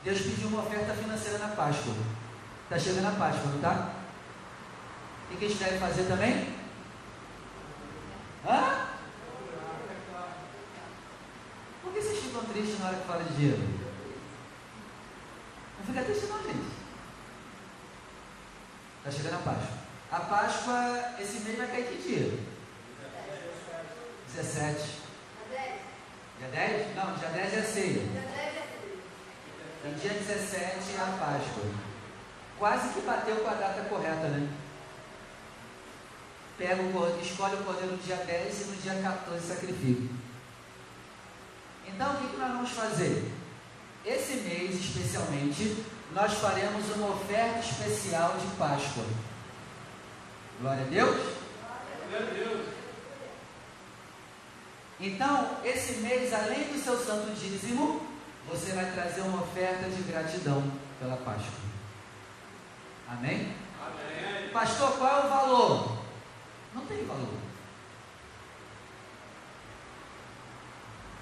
Deus pediu uma oferta financeira na Páscoa. Está chegando a Páscoa, não está? O que a gente deve fazer também? Hã? Por que vocês ficam tristes na hora que fala de dinheiro? Não fica triste não, gente. Está chegando a Páscoa. A Páscoa, esse mês vai cair que dia? 17. Dia 10? Não, dia 10 é a ceia. E dia 17 é a Páscoa. Quase que bateu com a data correta, né? Pega o, escolhe o cordeiro no dia 10 e no dia 14 sacrifica. Então o que, que nós vamos fazer? Esse mês especialmente, nós faremos uma oferta especial de Páscoa. Glória a Deus. Glória a Deus. Então, esse mês, além do seu santo dízimo, você vai trazer uma oferta de gratidão pela Páscoa. Amém? Amém? Pastor, qual é o valor? Não tem valor.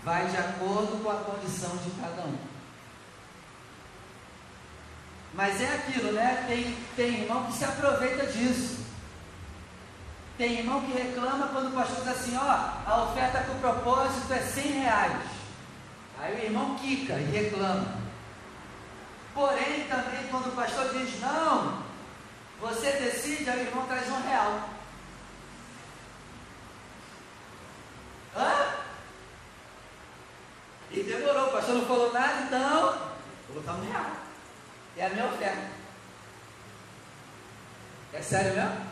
Vai de acordo com a condição de cada um. Mas é aquilo, né? Tem, tem irmão que se aproveita disso. Tem irmão que reclama quando o pastor diz assim, ó, a oferta com propósito é 100 reais. Aí o irmão quica e reclama. Porém, também quando o pastor diz, não, você decide, aí o irmão traz um real. Hã? E demorou, o pastor não falou nada, então vou botar um real. É a minha oferta. É sério mesmo?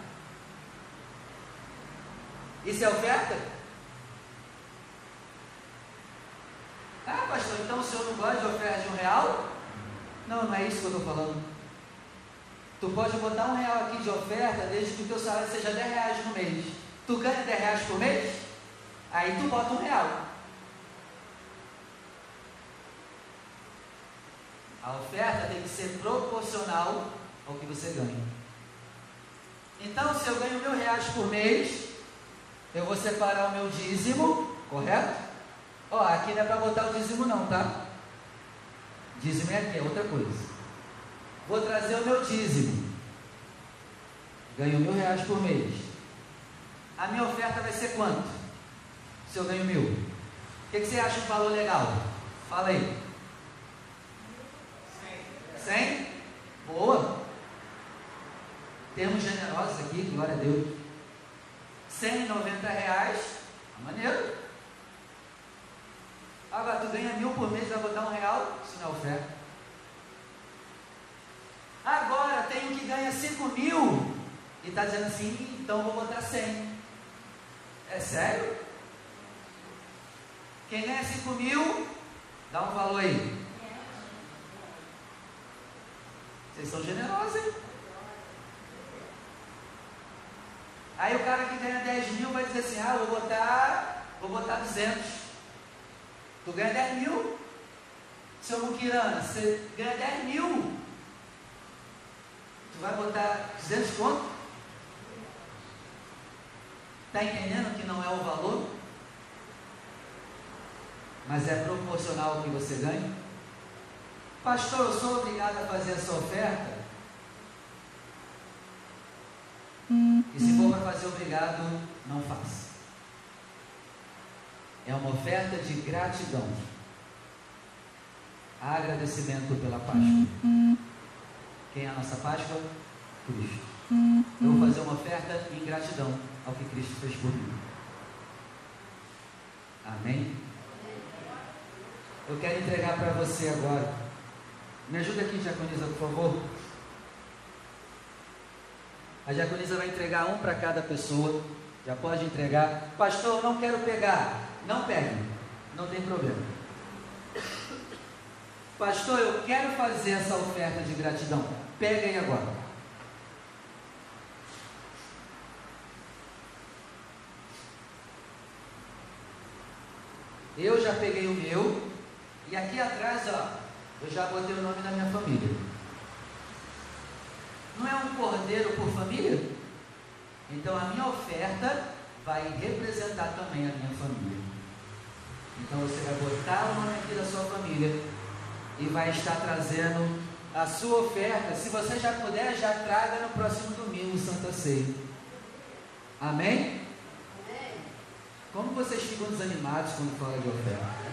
Isso é oferta? Ah, pastor, então o senhor não gosta de oferta de um real? Não, não é isso que eu estou falando. Tu pode botar um real aqui de oferta desde que o teu salário seja 10 reais no mês. Tu ganha 10 reais por mês? Aí tu bota um real. A oferta tem que ser proporcional ao que você ganha. Então, se eu ganho mil reais por mês, eu vou separar o meu dízimo, correto? Ó, aqui não é para botar o dízimo não, tá? Dízimo é aqui, é outra coisa. Vou trazer o meu dízimo. Ganho mil reais por mês. A minha oferta vai ser quanto? Se eu ganho mil. O que, que você acha um valor legal? Fala aí. 100? Boa. Termos generosos aqui, glória a Deus. 190 reais. Tá maneiro. Agora, tu ganha mil por mês, vai botar um real? Isso não é oferta. Agora, tem um que ganha 5 mil e está dizendo assim, então vou botar 100. É sério? Quem ganha 5 mil, dá um valor aí. Vocês são generosos, hein? Aí o cara que ganha 10 mil vai dizer assim, ah, vou botar, vou botar 200. Tu ganha 10 mil. Seu Muquirana, você ganha 10 mil. Tu vai botar 200 conto? Está entendendo que não é o valor? Mas é proporcional ao que você ganha? Pastor, eu sou obrigado a fazer essa oferta? E se for para fazer obrigado, não faça. É uma oferta de gratidão. Agradecimento pela Páscoa. Quem é a nossa Páscoa? Cristo. Eu vou fazer uma oferta em gratidão ao que Cristo fez por mim. Amém? Eu quero entregar para você agora me ajuda aqui, Diaconisa, por favor. A diaconisa vai entregar um para cada pessoa. Já pode entregar. Pastor, não quero pegar. Não pegue. Não tem problema. Pastor, eu quero fazer essa oferta de gratidão. Peguem agora. Eu já peguei o meu. E aqui atrás, ó, eu já botei o nome da minha família. Não é um cordeiro por família? Então a minha oferta vai representar também a minha família. Então você vai botar o nome aqui da sua família e vai estar trazendo a sua oferta. Se você já puder, já traga no próximo domingo Santa Ceia. Amém? Como vocês ficam desanimados quando fala de oferta?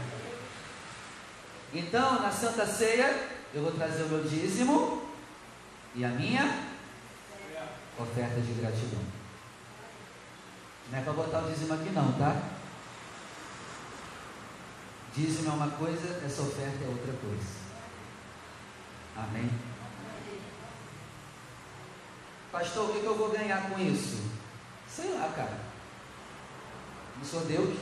Então, na Santa Ceia, eu vou trazer o meu dízimo e a minha oferta de gratidão. Não é para botar o dízimo aqui não, tá? Dízimo é uma coisa, essa oferta é outra coisa. Amém? Pastor, o que, eu vou ganhar com isso? Sei lá, cara. Não sou Deus.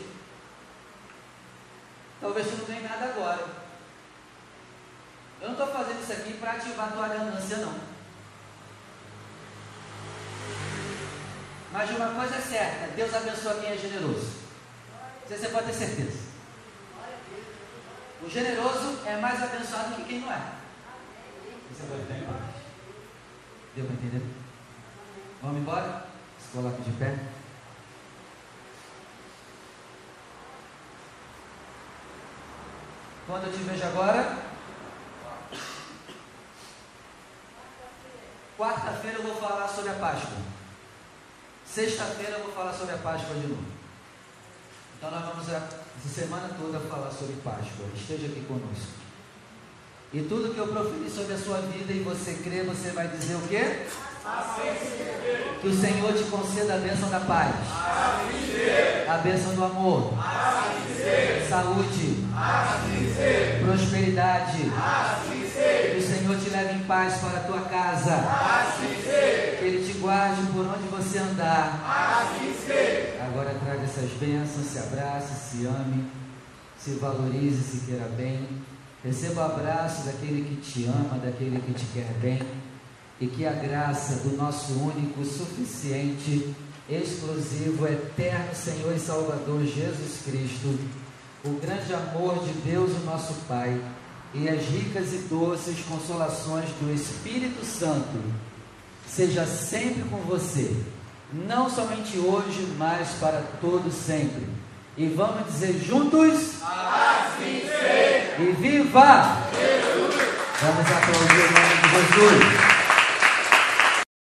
Talvez você não ganhe nada agora. Eu não estou fazendo isso aqui para ativar a tua ganância, não. Mas uma coisa é certa, Deus abençoa quem é generoso. Você, você pode ter certeza. O generoso é mais abençoado que quem não é. Você pode ter Deu para entender? Vamos embora? Se coloque de pé. Quando eu te vejo agora, Quarta-feira eu vou falar sobre a Páscoa. Sexta-feira eu vou falar sobre a Páscoa de novo. Então nós vamos essa semana toda falar sobre Páscoa. Esteja aqui conosco. E tudo que eu proferi sobre a sua vida e você crê, você vai dizer o quê? Que o Senhor te conceda a bênção da paz. A bênção do amor. Saúde. Prosperidade. Senhor te leve em paz para a tua casa. Que Ele te guarde por onde você andar. Agora traga essas bênçãos, se abrace, se ame, se valorize, se queira bem. Receba o abraço daquele que te ama, daquele que te quer bem e que a graça do nosso único, suficiente, exclusivo, eterno Senhor e Salvador Jesus Cristo, o grande amor de Deus, o nosso Pai, e as ricas e doces consolações do Espírito Santo, seja sempre com você, não somente hoje, mas para todo sempre. E vamos dizer juntos: Assim seja. E viva! Jesus. Vamos aplaudir o nome de Jesus.